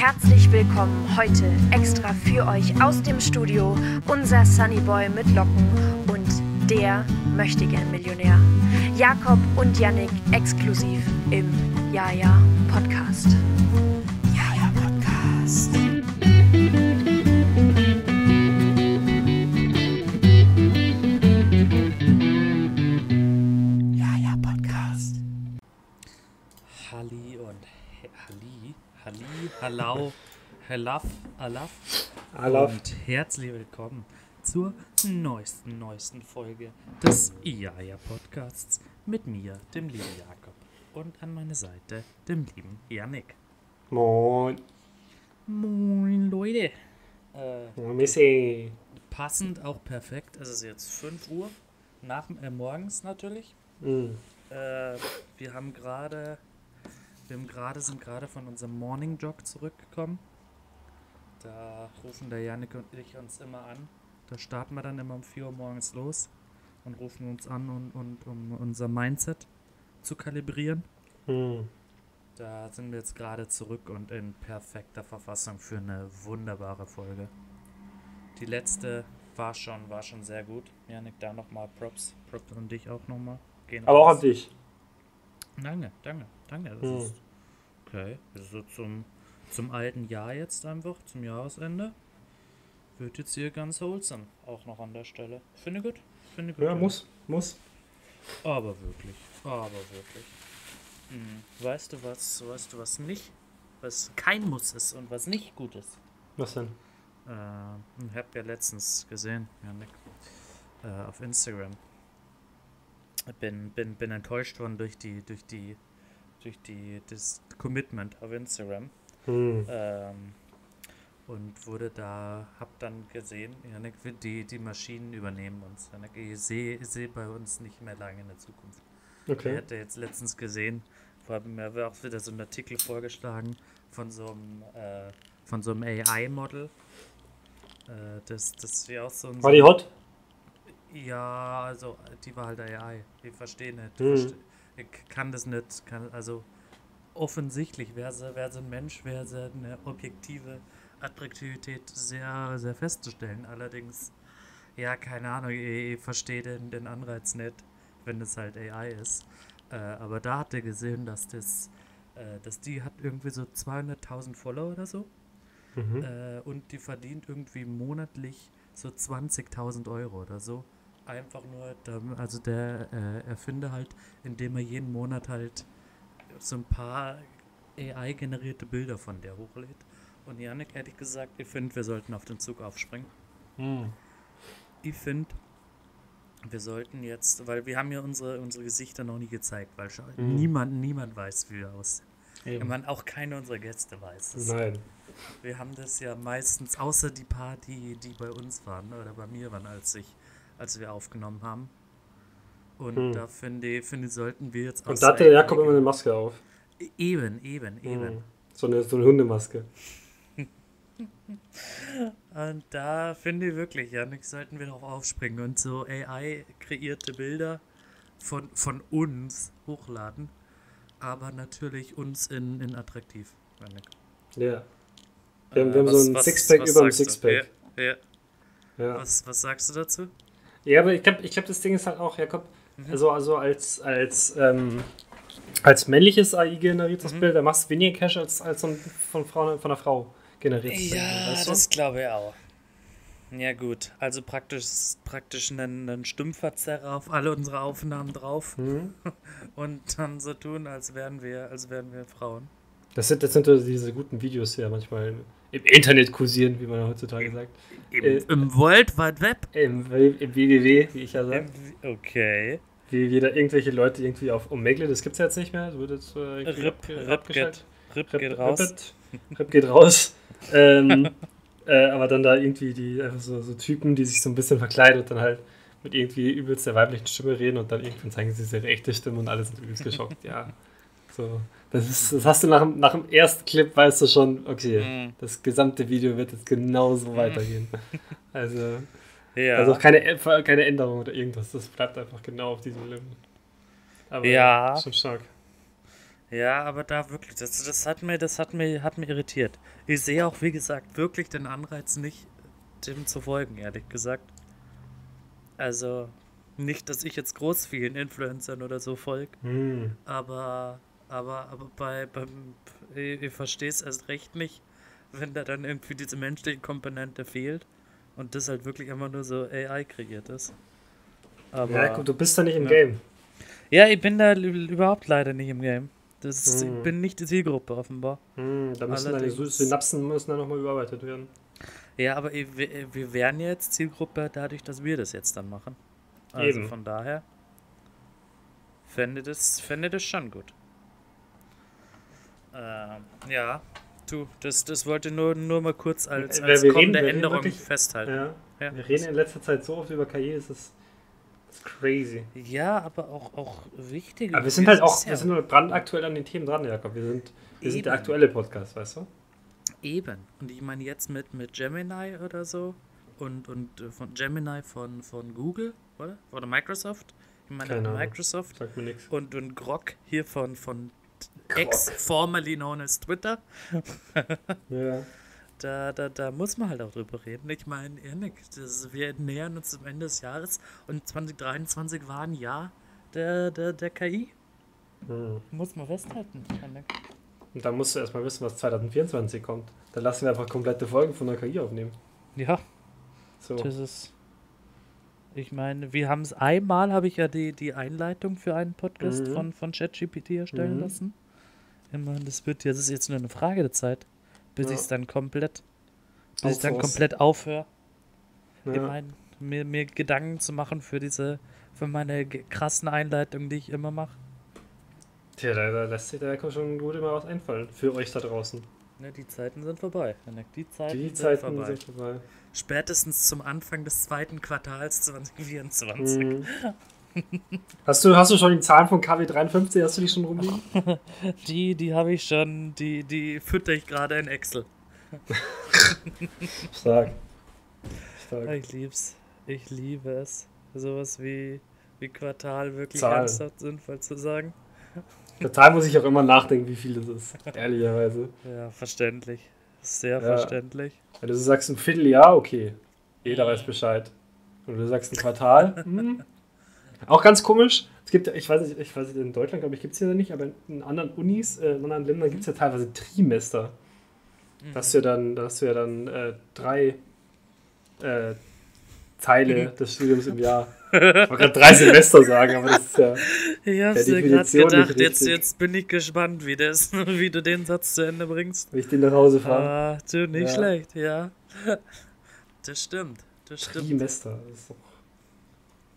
Herzlich willkommen heute extra für euch aus dem Studio unser Sunnyboy mit Locken und der Möchtegern Millionär. Jakob und Yannick exklusiv im Jaja Podcast. Jaja Podcast. Halli, Hallau, Halaf, Alaf Alaf. und herzlich willkommen zur neuesten, neuesten Folge des Iaja Podcasts mit mir, dem lieben Jakob und an meiner Seite dem lieben Yannick. Moin. Moin Leute. Äh, Moin, Missy. passend auch perfekt, es ist jetzt 5 Uhr, nach, äh, morgens natürlich. Hm. Äh, wir haben gerade, wir haben gerade, sind gerade von unserem Morning Jog zurückgekommen. Da rufen der Janik und ich uns immer an. Da starten wir dann immer um 4 Uhr morgens los und rufen uns an, und, und, um unser Mindset zu kalibrieren. Hm. Da sind wir jetzt gerade zurück und in perfekter Verfassung für eine wunderbare Folge. Die letzte war schon, war schon sehr gut. Janik, da nochmal Props. Props und dich auch nochmal. Aber auch an dich. Danke, danke, danke. Das Hm. ist okay. So zum, zum alten Jahr jetzt einfach, zum Jahresende. Wird jetzt hier ganz wholesome. Auch noch an der Stelle. Finde gut. Finde gut. Ja, muss. Muss. Aber wirklich. Aber wirklich. Hm. Weißt du was, weißt du was nicht? Was kein Muss ist und was nicht gut ist. Was denn? Äh, ich habe ja letztens gesehen, Janik, äh, auf Instagram. Bin, bin, bin enttäuscht worden durch die, durch die, durch die, das Commitment auf Instagram. Hm. Ähm, und wurde da, hab dann gesehen, Janik, die, die Maschinen übernehmen uns. Janik, ich sehe seh bei uns nicht mehr lange in der Zukunft. Ich Okay. hatte jetzt letztens gesehen, vor allem mir war auch wieder so ein Artikel vorgeschlagen von so einem, äh, von so einem AI-Model. Äh, das, das wäre auch so ein. War die hot? Ja, also die war halt AI. Ich verstehe nicht. Hm. Verste ich kann das nicht. Kann, also offensichtlich wäre sie, wär sie ein Mensch, wäre sie eine objektive Attraktivität sehr, sehr festzustellen. Allerdings, ja, keine Ahnung, ich, ich verstehe den, den Anreiz nicht, wenn es halt AI ist. Äh, aber da hat er gesehen, dass das, äh, dass die hat irgendwie so 200.000 Follower oder so. Mhm. Äh, und die verdient irgendwie monatlich so 20.000 Euro oder so. Einfach nur, dam- also der äh, Erfinder halt, indem er jeden Monat halt so ein paar AI-generierte Bilder von der hochlädt. Und Janik, ehrlich gesagt, ich finde, wir sollten auf den Zug aufspringen. Hm. Ich finde, wir sollten jetzt, weil wir haben ja unsere, unsere Gesichter noch nie gezeigt, weil schon Mhm. niemand, niemand weiß, wie wir aussehen. Ich Eben. meine, auch keiner unserer Gäste weiß es. Nein. Wir haben das ja meistens, außer die paar, die, die bei uns waren oder bei mir waren, als ich, als wir aufgenommen haben. Und Hm. da finde ich, finde ich, sollten wir jetzt Und da hatte Jakob immer eine Maske auf. Eben, eben, eben. Hm. So eine, so eine Hundemaske. Und da finde ich wirklich, Janik, sollten wir darauf aufspringen und so AI-kreierte Bilder von, von uns hochladen. Aber natürlich uns in, in attraktiv. Janik. Ja. Wir haben, Äh, wir haben was- so ein Sixpack über dem? Sixpack. Ja, ja. Ja. Was, was sagst du dazu? Ja, aber ich glaube, ich glaub, das Ding ist halt auch, Jakob, Mhm. also, also als, als, ähm, als männliches AI generiertes Mhm. Bild, da machst du weniger Cash als, als so ein von, Frau, von einer Frau generiertes Bild. Ja, weißt du? das glaube ich auch. Ja gut, also praktisch, praktisch einen, einen Stimmverzerrer auf alle unsere Aufnahmen drauf Hm? und dann so tun, als wären wir, als wären wir Frauen. Das sind, das sind diese guten Videos, ja manchmal im Internet kursieren, wie man heutzutage sagt. Im, Äh, im World Wide Web? Im, im WWW, wie ich ja sage. Okay. Wie wieder irgendwelche Leute irgendwie auf Omegle, das gibt's ja jetzt nicht mehr. Das wird jetzt äh, Rip, Rip, geht, Rip, Rip, geht raus. Rip, Rip geht raus. ähm, äh, aber dann da irgendwie die einfach so, so Typen, die sich so ein bisschen verkleiden und dann halt mit irgendwie übelst der weiblichen Stimme reden und dann irgendwann zeigen sie ihre echte Stimme und alle sind übelst geschockt. Ja. So. Das, ist, das hast du nach, dem- nach dem ersten Clip, weißt du schon, okay, Mhm. das gesamte Video wird jetzt genauso weitergehen. Also, Ja. also auch keine, keine Änderung oder irgendwas, das bleibt einfach genau auf diesem Level. Aber Ja. schon stark. Ja, aber da wirklich, das, das hat mir, das hat mir, hat mir irritiert. Ich sehe auch, wie gesagt, wirklich den Anreiz nicht, dem zu folgen, ehrlich gesagt. Also, nicht, dass ich jetzt groß vielen Influencern oder so folge, Hm. aber, aber, aber bei, beim, ich, ich verstehe es erst recht nicht, wenn da dann irgendwie diese menschliche Komponente fehlt und das halt wirklich einfach nur so AI kreiert ist. Aber, Ja, gut, du bist da nicht im Ja. Game. ja, ich bin da überhaupt leider nicht im Game. Das ist, Hm. Ich bin nicht die Zielgruppe offenbar. Hm, da müssen deine Allerdings- Synapsen müssen dann nochmal überarbeitet werden. Ja, aber ich- wir, wären jetzt Zielgruppe dadurch, dass wir das jetzt dann machen. Also Eben. von daher fände das, fände das schon gut. Ähm, ja, du, das, das wollte nur, nur mal kurz als, Äh, als wir kommende reden Änderung wirklich- festhalten. Ja. Ja. Wir reden in letzter Zeit so oft über KI, es ist, ist crazy. Ja, aber auch, auch wichtig. Aber wir sind halt auch, wir sind halt brandaktuell an den Themen dran, Jakob. Wir sind, wir sind der aktuelle Podcast, weißt du? Eben. Und ich meine jetzt mit, mit Gemini oder so und, und äh, von Gemini von, von Google, oder? Oder Microsoft? Ich meine Keine Ahnung. Microsoft Sagt mir und, und Grok hier von, von X, formerly known as Twitter. Ja. Da, da, da muss man halt auch drüber reden. Ich meine, das, wir nähern uns am Ende des Jahres und 2023 war ein Jahr der, der, der KI. Hm. Muss man festhalten. Janik. Und dann musst du erstmal wissen, was 2024 kommt. Dann lassen wir einfach komplette Folgen von der KI aufnehmen. Ja, So. das ist. Ich meine, wir haben es einmal, habe ich ja die, die Einleitung für einen Podcast Mhm. von, von ChatGPT erstellen Mhm. lassen. Immerhin, das wird ja, das ist jetzt nur eine Frage der Zeit, bis Ja. ich es dann komplett, bis ich dann komplett aufhöre. Ich Ja. meine, mir, mir Gedanken zu machen für diese, für meine krassen Einleitungen, die ich immer mache. Tja, da, da lässt sich da schon gut immer was einfallen. Für euch da draußen. Ne, die Zeiten sind vorbei. Die Zeiten, Die sind, Zeiten vorbei. sind vorbei. Spätestens zum Anfang des zweiten Quartals 2024. Mhm. Hast du, hast du schon die Zahlen von KW53? Hast du die schon rumliegen? Die, die habe ich schon, die, die fütter ich gerade in Excel. Stark. Stark. Ich lieb's. Ich liebe es. Sowas wie, wie Quartal wirklich Zahlen. ernsthaft sinnvoll zu sagen. Total muss ich auch immer nachdenken, wie viel das ist. Ehrlicherweise. Ja, verständlich. Sehr Ja. verständlich. Wenn du sagst, ein Vierteljahr, okay. Jeder weiß Bescheid. Und du sagst ein Quartal, hm. Auch ganz komisch. Es gibt ja, ich weiß nicht, ich weiß nicht, in Deutschland, glaube ich, gibt es ja nicht, aber in anderen Unis, äh, in anderen Ländern gibt es ja teilweise Trimester. Da hast du ja dann, da hast du ja dann äh, drei äh, Teile des Studiums im Jahr. Ich wollte gerade drei Semester sagen, aber das ist ja. Ich hab's mir gerade gedacht, jetzt, jetzt bin ich gespannt, wie, das, wie du den Satz zu Ende bringst. Wenn ich den nach Hause fahre. Ah, du, nicht Ja. schlecht, ja. Das stimmt, das stimmt. Trimester. Das ist doch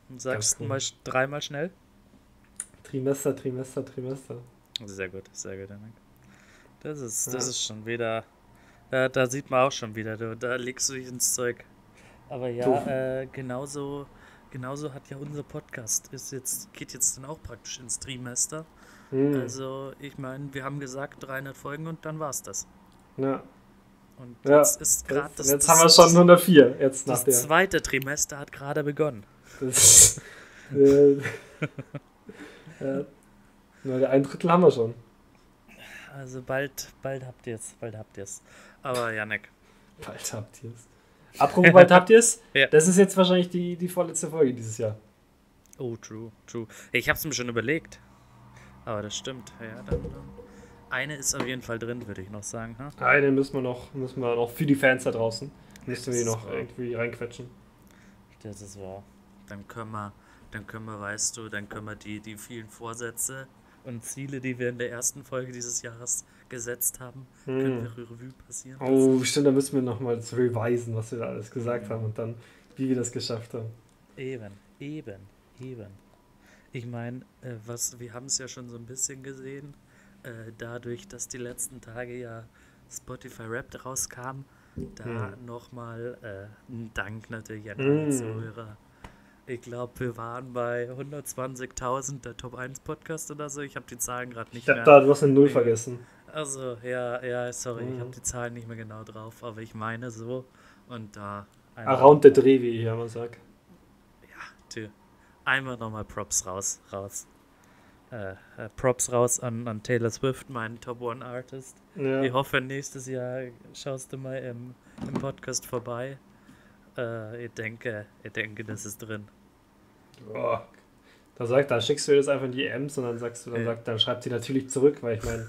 Und sagst Ganz mal dreimal schnell. Trimester, Trimester, Trimester. Sehr gut, sehr gut, Henrik. Das ist, Ja. das ist schon wieder. Da, da sieht man auch schon wieder, du, da legst du dich ins Zeug. Aber ja, Du. äh, genauso, genauso hat ja unser Podcast, ist jetzt, geht jetzt dann auch praktisch ins Trimester. Hm. Also, ich meine, wir haben gesagt 300 Folgen und dann war's das. ja. Und Ja, jetzt ist gerade Jetzt, das, jetzt haben wir schon 104. Jetzt nach das der. zweite Trimester hat gerade begonnen. Das, äh, ja. Der ein Drittel haben wir schon. Also bald, bald habt ihr's, bald habt ihr's. Aber Janek, Bald habt ihr es. Apropos, bald habt ihr es? Ja. Das ist jetzt wahrscheinlich die, die vorletzte Folge dieses Jahr. Oh, true, true. Ich hab's mir schon überlegt. Aber das stimmt. Ja, dann, dann. Eine ist auf jeden Fall drin, würde ich noch sagen. Ha? Eine müssen wir noch, müssen wir noch für die Fans da draußen. Müssen wir noch wahr. irgendwie reinquetschen. Das ist wahr. Dann können wir, dann können wir, weißt du, dann können wir die, die vielen Vorsätze und Ziele, die wir in der ersten Folge dieses Jahres gesetzt haben, können wir Revue passieren. lassen. Oh, stimmt, da müssen wir nochmal revisen, was wir da alles gesagt haben und dann, wie wir das geschafft haben. Eben, eben, eben. Ich meine, äh, was, wir haben es ja schon so ein bisschen gesehen, äh, dadurch, dass die letzten Tage ja Spotify Rap rauskam, da Hm. nochmal äh, ein Dank natürlich an alle Hm. Zuhörer. Ich glaube, wir waren bei 120.000 der Top 1 Podcast oder so. Ich habe die Zahlen gerade nicht Ich mehr. da, du hast eine Null Ja. vergessen. Also, ja, ja, sorry, ich Mhm. habe die Zahlen nicht mehr genau drauf, aber ich meine so. Und da. Around the Dreh, wie ich immer sag. Tö. Einmal nochmal Props raus, raus. äh, äh, Props raus an, an Taylor Swift, meinen Top One Artist. Ja. Ich hoffe, nächstes Jahr schaust du mal im, im Podcast vorbei. Äh, ich denke, ich denke, das ist drin. Boah. Da, sagt, da schickst du ihr das einfach in die Ems und dann sagst du, dann, sagt, dann schreibt sie natürlich zurück, weil ich meine,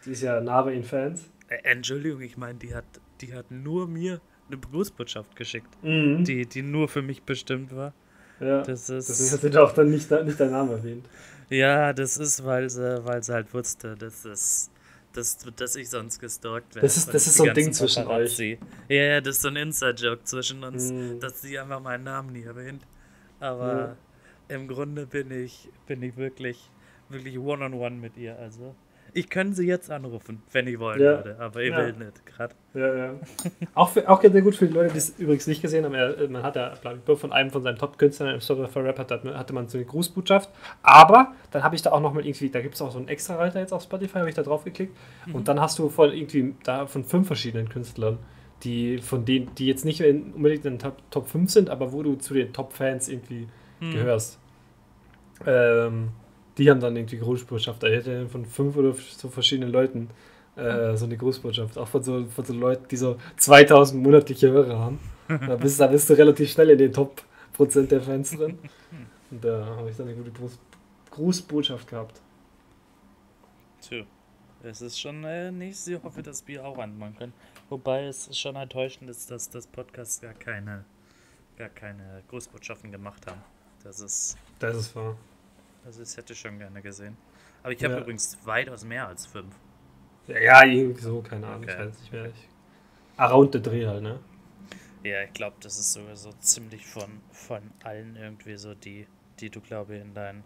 sie ist ja nah bei ihren Fans. Entschuldigung, ich meine, die hat, die hat nur mir eine Grußbotschaft geschickt, Mhm. die, die nur für mich bestimmt war. ja. Das ist, Deswegen hat sie auch dann nicht, nicht deinen Namen erwähnt. ja, das ist, weil sie, weil sie halt wusste, dass es, dass, dass ich sonst gestalkt werde. Das ist- das ist so ein Ding zwischen Paparazzi. Ja, ja, das ist so ein Inside-Joke zwischen uns, Mhm. dass sie einfach meinen Namen nie erwähnt. Aber im Grunde bin ich, bin ich wirklich, wirklich one-on-one mit ihr. Also, ich könnte sie jetzt anrufen, wenn ich wollen Ja. würde, aber ich Ja. will nicht gerade. Ja, ja. auch, für, auch sehr gut für die Leute, die es übrigens nicht gesehen haben. Er, man hat ja ich, von einem von seinen Top-Künstlern im Server for Rap hat, hatte man so eine Grußbotschaft. Aber dann habe ich da auch noch mal irgendwie, da gibt es auch so einen extra Reiter jetzt auf Spotify, habe ich da drauf geklickt. Und dann hast du von irgendwie da von fünf verschiedenen Künstlern, die von denen, die jetzt nicht in, unbedingt in den Top, Top 5 sind, aber wo du zu den Top-Fans irgendwie Hm. gehörst. Ähm, die haben dann irgendwie Grußbotschaft. Da hätte von fünf oder so verschiedenen Leuten äh, so eine Grußbotschaft. Auch von so, von so Leuten, die so 2000 monatliche Hörer haben. Da bist, da bist du relativ schnell in den Top Prozent der Fans drin. Und da habe ich dann eine gute Gruß, Grußbotschaft gehabt. Tja, es ist schon äh, nicht, ich hoffe, dass wir auch anmachen können. Wobei es schon enttäuschend ist, dass das Podcast gar keine, gar keine Grußbotschaften gemacht haben. Das ist, Das ist wahr. Also das hätte ich schon gerne gesehen. Aber ich habe Ja. übrigens weitaus mehr als fünf. Ja, irgendwie so, keine Ahnung. Okay. Ich weiß nicht mehr. Ich, around the Dreh halt, ne? Ja, ich glaube, das ist sogar so ziemlich von, von allen irgendwie so die, die du, glaube ich, in deinen,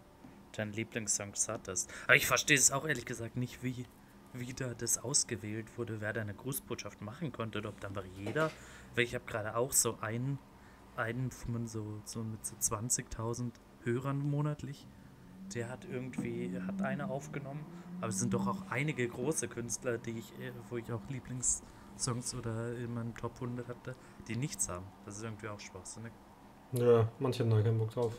deinen Lieblingssongs hattest. Aber ich verstehe es auch ehrlich gesagt nicht, wie, wie da das ausgewählt wurde, wer da eine Grußbotschaft machen konnte oder ob dann einfach jeder. Weil ich habe gerade auch so einen, einen von so, so mit so 20.000 Hörern monatlich. Der hat irgendwie, hat eine aufgenommen, aber es sind doch auch einige große Künstler, die ich, äh, wo ich auch Lieblingssongs oder in meinem Top 100 hatte, die nichts haben. Das ist irgendwie auch schwachsinnig. Ja, manche haben da keinen Bock drauf.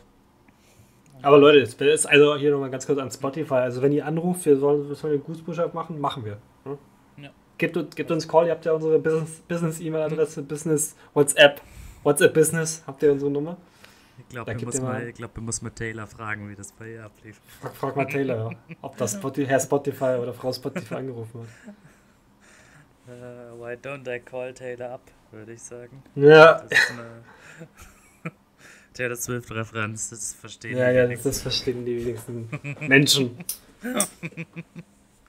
Aber Leute, jetzt ist also hier nochmal ganz kurz an Spotify. Also wenn ihr anruft, wir sollen, wir sollen eine Grußbotschaft machen, machen wir. Ne? Ja. Gebt, uns- gebt uns Call, ihr habt ja unsere Business- Business-E-Mail-Adresse, Business, WhatsApp, WhatsApp Business, habt ihr unsere Nummer? Ich glaube, wir, muss mal- mal- ich glaub, wir muss mit Taylor fragen, wie das bei ihr ablief. Frag, frag mal Taylor, ja, ob das Spotify, Herr Spotify oder Frau Spotify angerufen hat. Äh, why don't I call Taylor up, würde ich sagen. Ja, Das ist eine Taylor Swift-Referenz, das verstehen ja, die ja das, wenigsten. das verstehen die wenigsten Menschen.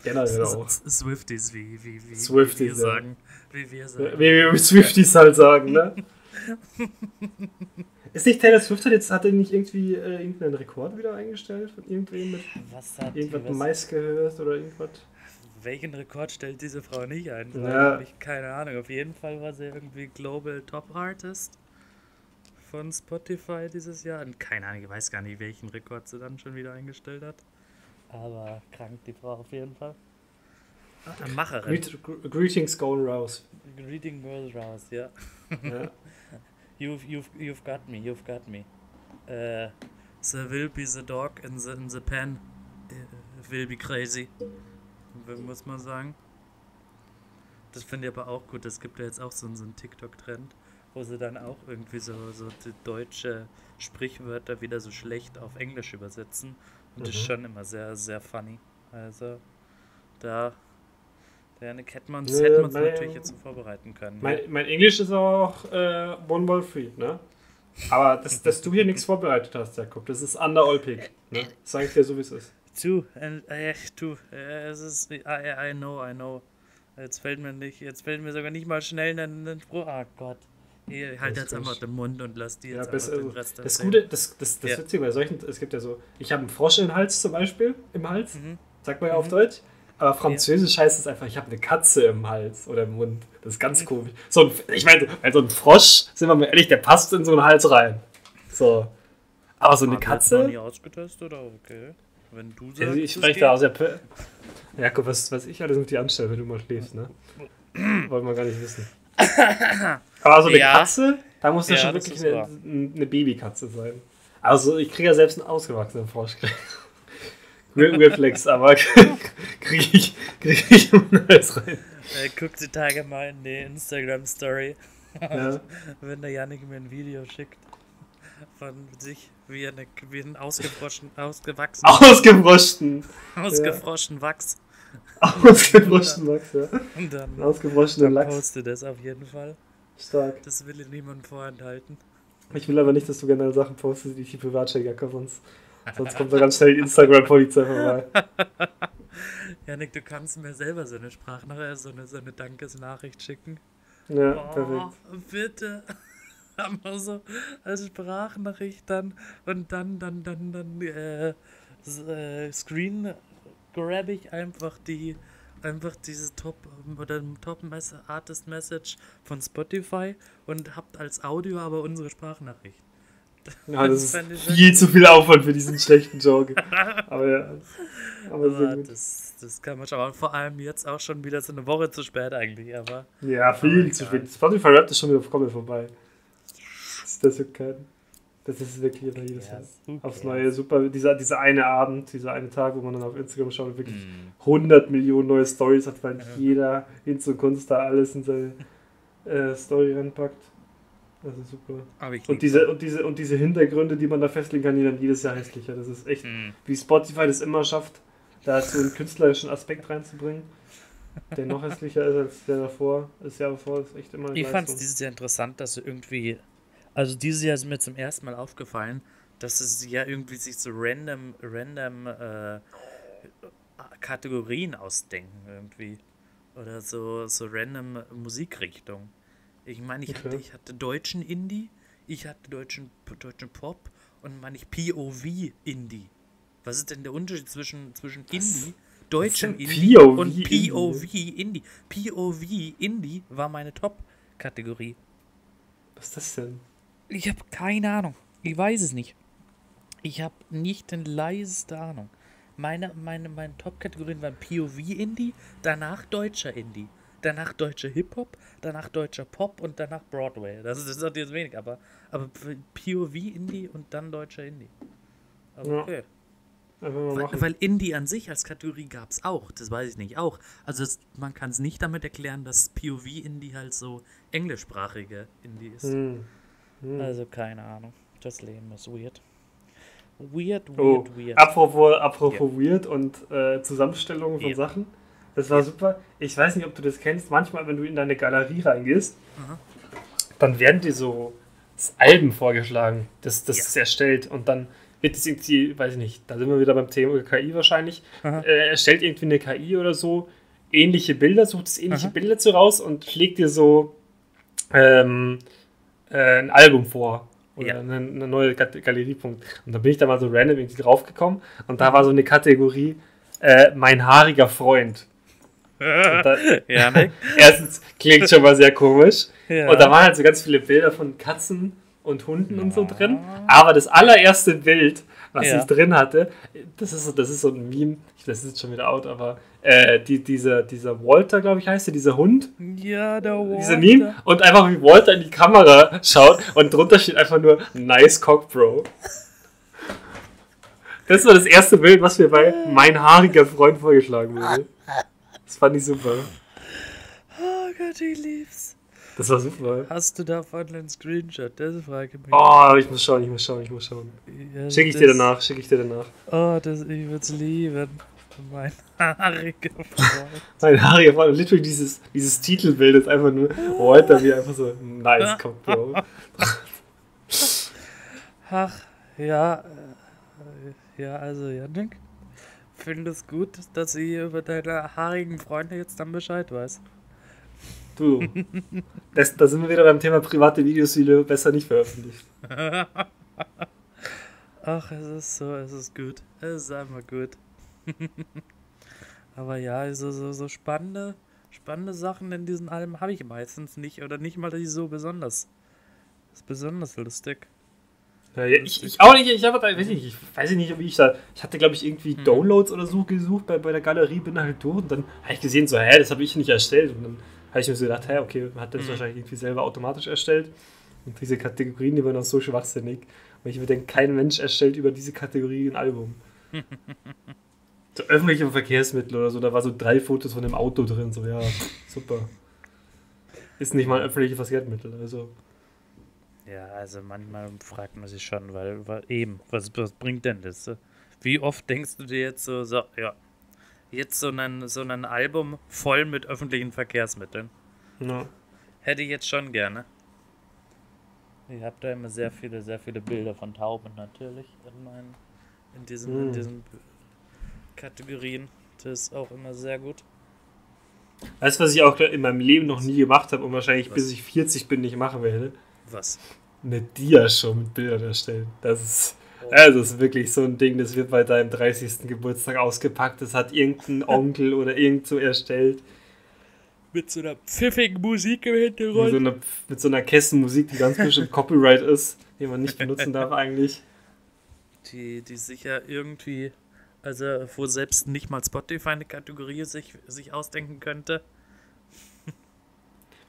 Generell auch. Swifties, wie, wie, wie, Swifties, wie wir ja. sagen. Wie wir Wie sagen. wir Swifties halt sagen, ne? Ist nicht Taylor Swift hat jetzt, hat er nicht irgendwie äh, irgendeinen Rekord wieder eingestellt von irgendwem mit Was hat irgendwas was, meistgehört oder irgendwas? welchen Rekord stellt diese Frau nicht ein? Ja. Ich keine Ahnung. Auf jeden Fall war sie irgendwie Global Top Artist von Spotify dieses Jahr. Und keine Ahnung, ich weiß gar nicht, welchen Rekord sie dann schon wieder eingestellt hat. Aber krank die Frau auf jeden Fall. Eine Macherin. Greet, gr- greetings going raus. Greeting Girls raus, ja. Ja. You've, you've, you've got me, you've got me. Äh, there will be the dog in the, in the pen. Äh, will be crazy. Muss man sagen. Das finde ich aber auch gut. Es gibt ja jetzt auch so, einen- so einen TikTok-Trend, wo sie dann auch irgendwie so, so deutsche Sprichwörter wieder so schlecht auf Englisch übersetzen. Und das ist Mhm. schon immer sehr, sehr funny. Also, da. Da hätte man es natürlich jetzt so vorbereiten können. Mein, mein Englisch ist auch äh, One Ball Free, ne? Aber dass, dass du hier nichts vorbereitet hast, Jakob, das ist underolpig. Ne? Das sag ich dir so, wie es ist. Du, äh, du, äh, es ist, I, I know, I know. Jetzt fällt mir nicht, jetzt fällt mir sogar nicht mal schnell ein, Spruch. Ah Gott. Hier, halt Das jetzt einfach den Mund und lass die Ja, jetzt also, den Rest das. Gute, das, das, das Ja. Witzige bei solchen, es gibt ja so, ich habe einen Frosch im Hals zum Beispiel, im Hals, Mhm. sagt man ja auf Deutsch. Aber französisch heißt es einfach, ich habe eine Katze im Hals oder im Mund. Das ist ganz komisch. So ein, ich meine, weil so ein Frosch, sind wir mal ehrlich, der passt in so einen Hals rein. So. Aber so eine Katze. nie ausgetestet, aber okay. Wenn du sagst, Ja, ich spreche da aus der P Jakob, was, was ich alles mit dir anstelle, wenn du mal schläfst, ne? Wollen wir gar nicht wissen. Aber so eine Ja. Katze, da muss ja, Ja, schon das wirklich eine, eine Babykatze sein. Also ich kriege ja selbst einen ausgewachsenen Frosch. Reflex, aber kriege ich, krieg ich alles rein. Äh, guck die Tage mal in die Instagram-Story, ja. wenn der Janik mir ein Video schickt von sich, wie, eine, wie ein ausgebrochen, ausgewachsen. Ausgebrochen! Ausgebrochen ja. Wachs. Ausgebrochen Wachs, ja. Und dann, Ausgebrochenen Lachs. poste das auf jeden Fall. Stark. Das will ich niemandem vorenthalten. Ich will aber nicht, dass du generell Sachen postest, die ich privat checke, sonst, sonst kommt da ganz schnell die Instagram-Polizei vorbei. Janik, du kannst mir selber so eine Sprachnachricht, so eine, so eine Dankesnachricht schicken. Ja, oh, perfekt. Bitte. Aber so als Sprachnachricht dann und dann, dann, dann, dann, äh, äh Screen grab ich einfach die, einfach diese Top oder Top Artist Message von Spotify und habt als Audio aber unsere Sprachnachricht. Ja, das, das ist viel zu viel Aufwand für diesen schlechten Joke. aber ja. Aber, aber das, das kann man schon. Vor allem jetzt auch schon wieder so eine Woche zu spät eigentlich, aber. Ja, viel zu spät. Spotify rappt ist schon wieder komplett vorbei. Das ist das kein. Das ist wirklich immer jedes Jahr aufs Neue super. Dieser, dieser eine Abend, dieser eine Tag, wo man dann auf Instagram schaut und wirklich mm. 100 Millionen neue Stories hat, weil ja. jeder hin zur Kunst da alles in seine äh, Story reinpackt. Das ist super. und, diese, und, diese, und diese Hintergründe, die man da festlegen kann, die dann jedes Jahr hässlicher. Das ist echt, mm. wie Spotify das immer schafft, da so einen künstlerischen Aspekt reinzubringen, der noch hässlicher ist als der davor. Das Jahr davor ist echt immer Ich fand es dieses Jahr interessant, dass du irgendwie also dieses Jahr ist mir zum ersten Mal aufgefallen, dass es ja irgendwie sich so random, random äh, Kategorien ausdenken irgendwie. Oder so, so random Musikrichtung. Ich meine, ich, okay. hatte, ich hatte deutschen Indie, ich hatte deutschen, deutschen Pop und meine ich POV Indie. Was ist denn der Unterschied zwischen, zwischen Indie, deutschem Indie POV und POV Indie? POV Indie war meine Top-Kategorie. Was ist das denn? Ich habe keine Ahnung. Ich weiß es nicht. Ich habe nicht den leiseste Ahnung. Meine, meine, meine Top-Kategorien waren POV-Indie, danach deutscher Indie, danach deutscher Hip-Hop, danach deutscher Pop und danach Broadway. Das ist, das ist jetzt wenig, aber, aber POV-Indie und dann deutscher Indie. Aber okay. Ja. Weil, weil, Indie an sich als Kategorie gab es auch, das weiß ich nicht auch. Also das, man kann es nicht damit erklären, dass POV-Indie halt so englischsprachige Indie ist. Hm. Hm. Also keine Ahnung. Das Leben ist weird. Weird, weird, oh, weird. Apropos, apropos yeah. weird und äh, Zusammenstellungen von yeah. Sachen. Das war super. Ich weiß nicht, ob du das kennst. Manchmal, wenn du in deine Galerie reingehst, Aha. dann werden dir so Alben vorgeschlagen, das, das ist erstellt. Und dann wird es irgendwie, weiß ich nicht, da sind wir wieder beim Thema KI wahrscheinlich, äh, erstellt irgendwie eine KI oder so ähnliche Bilder, sucht es ähnliche Aha. Bilder zu raus und schlägt dir so ähm, äh, ein Album vor. Oder ja. eine, eine, neue Galeriepunkt. Und da bin ich da mal so random irgendwie draufgekommen und da war so eine Kategorie äh, Mein haariger Freund. Ja, ne? erstens klingt schon mal sehr komisch. Ja. Und da waren halt so ganz viele Bilder von Katzen und Hunden ja. und so drin. Aber das allererste Bild, was ja. ich drin hatte, das ist, so, das ist so ein Meme, das ist jetzt schon wieder out, aber äh, die, dieser, dieser Walter, glaube ich, heißt der, dieser Hund. Ja, der Walter. Dieser Meme. Und einfach wie Walter in die Kamera schaut und drunter steht einfach nur Nice Cock, Bro. Das war das erste Bild, was mir bei mein haariger Freund vorgeschlagen wurde. Das fand ich super. Oh Gott, ich lieb's. Das war super. Hast du davon einen Screenshot? Das frage ich mich. Oh, ich muss schauen, ich muss schauen, ich muss schauen. Ja, schicke ich dir danach, schicke ich dir danach. Oh, das, ich würde es lieben. Mein haariger Freund. mein haariger Freund. Literally dieses, dieses Titelbild ist einfach nur Walter wie einfach so nice Cock, Bro. Ach, ja. Äh, ja, also Janik, finde es gut, dass ich über deine haarigen Freunde jetzt dann Bescheid weiß. Du, das, da sind wir wieder beim Thema private Videos, die du besser nicht veröffentlicht. Ach, es ist so, es ist gut. Es ist einfach gut. Aber ja, also so, so spannende, spannende Sachen in diesen Alben habe ich meistens nicht. Oder nicht mal die so besonders. Das ist besonders lustig. Ja, ich, ich, auch nicht, ich habe weiß nicht, ich weiß nicht, wie ich da. Ich hatte, glaube ich, irgendwie hm. Downloads oder so gesucht bei, bei der Galerie, bin halt durch und dann habe ich gesehen, so, hä, das habe ich nicht erstellt. Und dann habe ich mir so gedacht, hä, okay, hat das hm. wahrscheinlich irgendwie selber automatisch erstellt. Und diese Kategorien, die waren auch so schwachsinnig. Und ich mir denke, kein Mensch erstellt über diese Kategorie ein Album. So öffentliche Verkehrsmittel oder so, da war so drei Fotos von dem Auto drin, so ja, super. Ist nicht mal ein öffentliches Verkehrsmittel, also. Ja, also manchmal fragt man sich schon, weil, weil eben, was, was bringt denn das? Wie oft denkst du dir jetzt so, so ja, jetzt so ein, so ein Album voll mit öffentlichen Verkehrsmitteln? Ja. Hätte ich jetzt schon gerne. Ich habe da immer sehr viele, sehr viele Bilder von Tauben natürlich in meinen, in diesen, in Hm. diesen Kategorien. Das ist auch immer sehr gut. Weißt du, was ich auch in meinem Leben noch nie gemacht habe und wahrscheinlich Was? bis ich 40 bin nicht machen werde? Was? Eine Dia-Show mit Bildern erstellen. Das ist, also das ist wirklich so ein Ding, das wird bei deinem 30. Geburtstag ausgepackt. Das hat irgendein Onkel oder irgend so erstellt. Mit so einer pfiffigen Musik im Mit so, Hintergrund. einer, mit so einer Kessenmusik, die ganz bestimmt Copyright ist, die man nicht benutzen darf eigentlich. Die, die sicher irgendwie, also wo selbst nicht mal Spotify eine Kategorie sich, sich ausdenken könnte.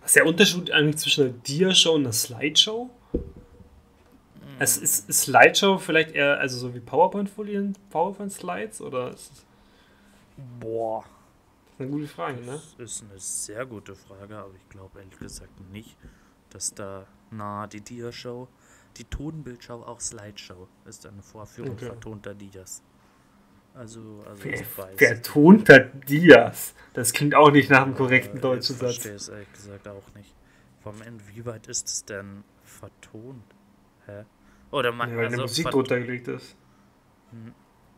Was ist der Unterschied eigentlich zwischen einer Dia-Show und einer Slideshow? Hm. Es ist, ist Slideshow vielleicht eher, also so wie PowerPoint-Folien, PowerPoint-Slides oder ist das Boah. ist eine gute Frage, ne? Das ist eine sehr gute Frage, aber ich glaube ehrlich gesagt nicht, dass da, na, die Dia-Show, die Tonbildschau auch Slideshow ist eine Vorführung Okay. vertonter Dias. Also, also Wer, ich weiß. vertonter Dias. Das klingt auch nicht nach einem korrekten Äh, deutschen Ich Satz. verstehe es ehrlich gesagt auch nicht. Vom inwieweit ist es denn vertont? Hä? Oder mein, Ja, weil eine also Musik vert- drunter gelegt ist.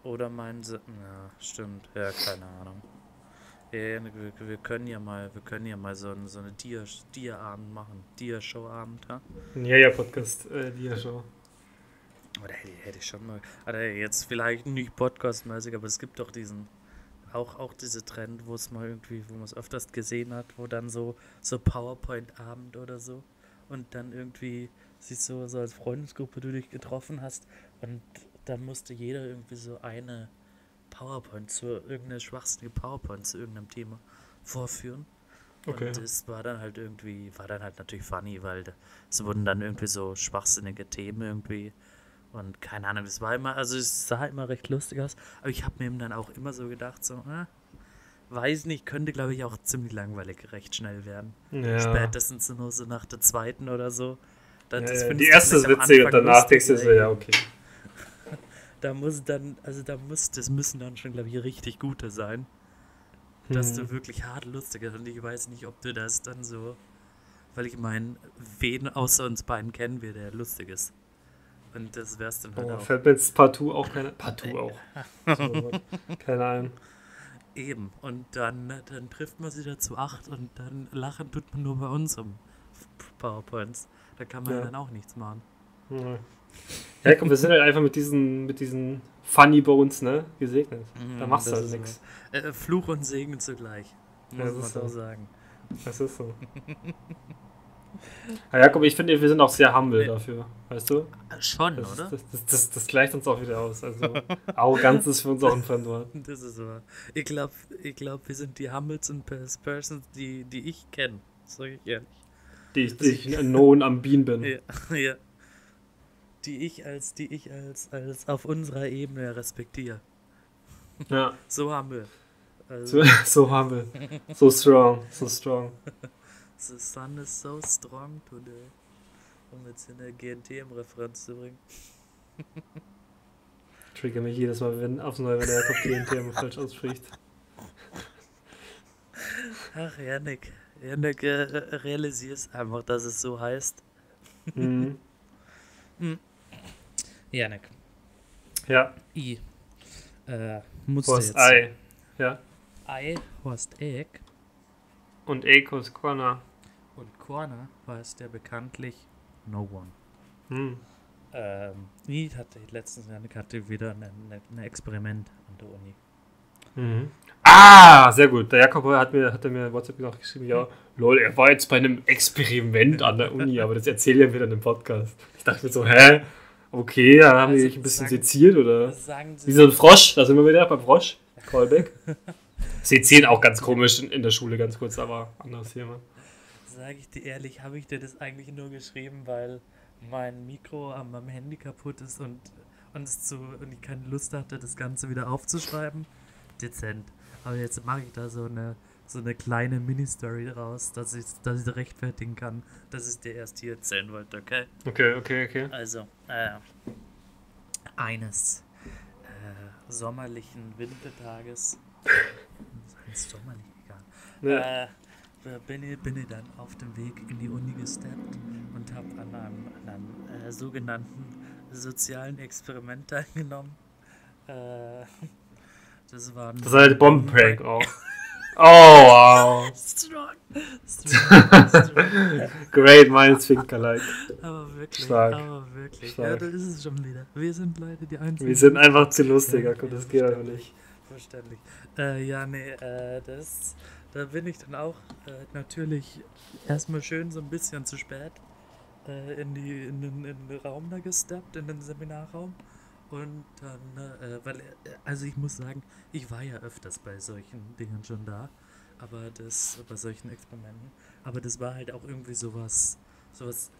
Oder meinen sie. Ja, stimmt. Ja, keine Ahnung. Ja, wir, wir können ja mal, wir können ja mal so, so eine Dia- Dia-Abend machen. Dia-Show-Abend, ja? Ja, ja, Podcast, äh, Dia-Show. Oder hätte, hätte ich schon mal. Oder jetzt vielleicht nicht podcastmäßig, aber es gibt doch diesen. Auch, auch diese Trend, wo es mal irgendwie, wo man es öfters gesehen hat, wo dann so, so PowerPoint-Abend oder so. Und dann irgendwie sich so, so als Freundesgruppe du dich getroffen hast und dann musste jeder irgendwie so eine PowerPoint zu irgendeine schwachsinnige PowerPoint zu irgendeinem Thema vorführen. Okay. Und es war dann halt irgendwie, war dann halt natürlich funny, weil es wurden dann irgendwie so schwachsinnige Themen irgendwie und keine Ahnung, es war immer, also es sah immer recht lustig aus, aber ich habe mir eben dann auch immer so gedacht, so, äh, weiß nicht, könnte glaube ich auch ziemlich langweilig recht schnell werden. Ja. Spätestens nur so nach der zweiten oder so. Da, Ja, das ja, die erste ist witzig und danach denkst du so, ey. ja, okay. Da muss dann, also da muss, das müssen dann schon, glaube ich, richtig gute sein. Dass du Hm. wirklich hart lustig ist. Und ich weiß nicht, ob du das dann so. Weil ich meine, wen außer uns beiden kennen wir, der lustig ist. Und das wär's dann halt Oh, auch. fällt mir jetzt partout auch keine. Partout auch. So, keine Ahnung. Eben. Und dann, dann trifft man sich da zu acht und dann lachen tut man nur bei unserem PowerPoints. Da kann man Ja. dann auch nichts machen. Ja. Ja, komm, wir sind halt einfach mit diesen, mit diesen Funny Bones, ne, gesegnet. Da Mhm, machst du das halt ist nichts. Äh, Fluch und Segen zugleich. Muss das man so. sagen. Das ist so. Ja, Jakob, ich finde, wir sind auch sehr humble dafür, weißt du? Schon, Das, oder? das, das, das, das gleicht uns auch wieder aus. Also, Arroganz ist für uns auch ein Fremdwort. Das ist wahr. Ich glaube, ich glaub, wir sind die hummelsten Pers- Persons, die, die ich kenne. Sag ich ehrlich. Die ich, die ich known am Bean bin. Ja, ja. Die ich als, die ich als, als auf unserer Ebene respektiere. Ja, So humble. Also, so, so humble. So strong, so strong. The sun is so strong today. Um jetzt hier eine GNTM-Referenz zu bringen. Trigger mich jedes Mal, wenn aufs Neue, wenn der Jakob GNT immer falsch ausspricht. Ach, Yannick. Yannick, äh, realisierst einfach, dass es so heißt. Mhm. Yannick. Ja, I. Äh, musst Horst Ei. Ja. Ei, Horst Egg. Und Ecos Corner. Corner war es der bekanntlich No One. Hm. Ähm, Nied hatte letztens Janik hatte wieder ein, Experiment an der Uni. Mhm. Ah, sehr gut. Der Jakob hat mir, hat er mir WhatsApp noch geschrieben, ja, lol, er war jetzt bei einem Experiment an der Uni, aber das erzählt er wieder in einem Podcast. Ich dachte mir so, hä? Okay, da haben die Also, dich ein bisschen sagen- seziert, oder? Wie Sie? so ein Frosch, da sind wir wieder beim Frosch. Callback. Sie zählen auch ganz komisch in, in der Schule, ganz kurz, aber anderes Thema. Sage ich dir ehrlich, habe ich dir das eigentlich nur geschrieben, weil mein Mikro an meinem Handy kaputt ist und, und, es zu, und ich keine Lust hatte, das Ganze wieder aufzuschreiben. dezent. Aber jetzt mache ich da so eine, so eine kleine Mini-Story draus, dass ich dass ich rechtfertigen kann, dass ich dir erst hier erzählen wollte, okay? Okay, okay, okay. Also, äh, eines äh, sommerlichen Wintertages, sommerlich egal, Ja. äh, bin, ich, bin ich dann auf dem Weg in die Uni gesteppt und habe an einem, an einem äh, sogenannten sozialen Experiment teilgenommen. Äh, das war ein Das war halt Bombenprank auch. Oh, wow. Strong. Strong. Strong. Great minds think alike. Aber wirklich, Stark. aber wirklich. Stark. Ja, das ist es schon wieder. Wir sind leider die Einzigen. Wir sind einfach zu lustig, Jakob, das geht einfach nicht. Verständlich. Äh, ja, nee, äh, das, da bin ich dann auch äh, natürlich erstmal schön so ein bisschen zu spät äh, in, die, in, den, in den Raum da gesteppt, in den Seminarraum. Und dann, äh, weil, äh, also ich muss sagen, ich war ja öfters bei solchen Dingen schon da, aber das, bei solchen Experimenten, aber das war halt auch irgendwie sowas, sowas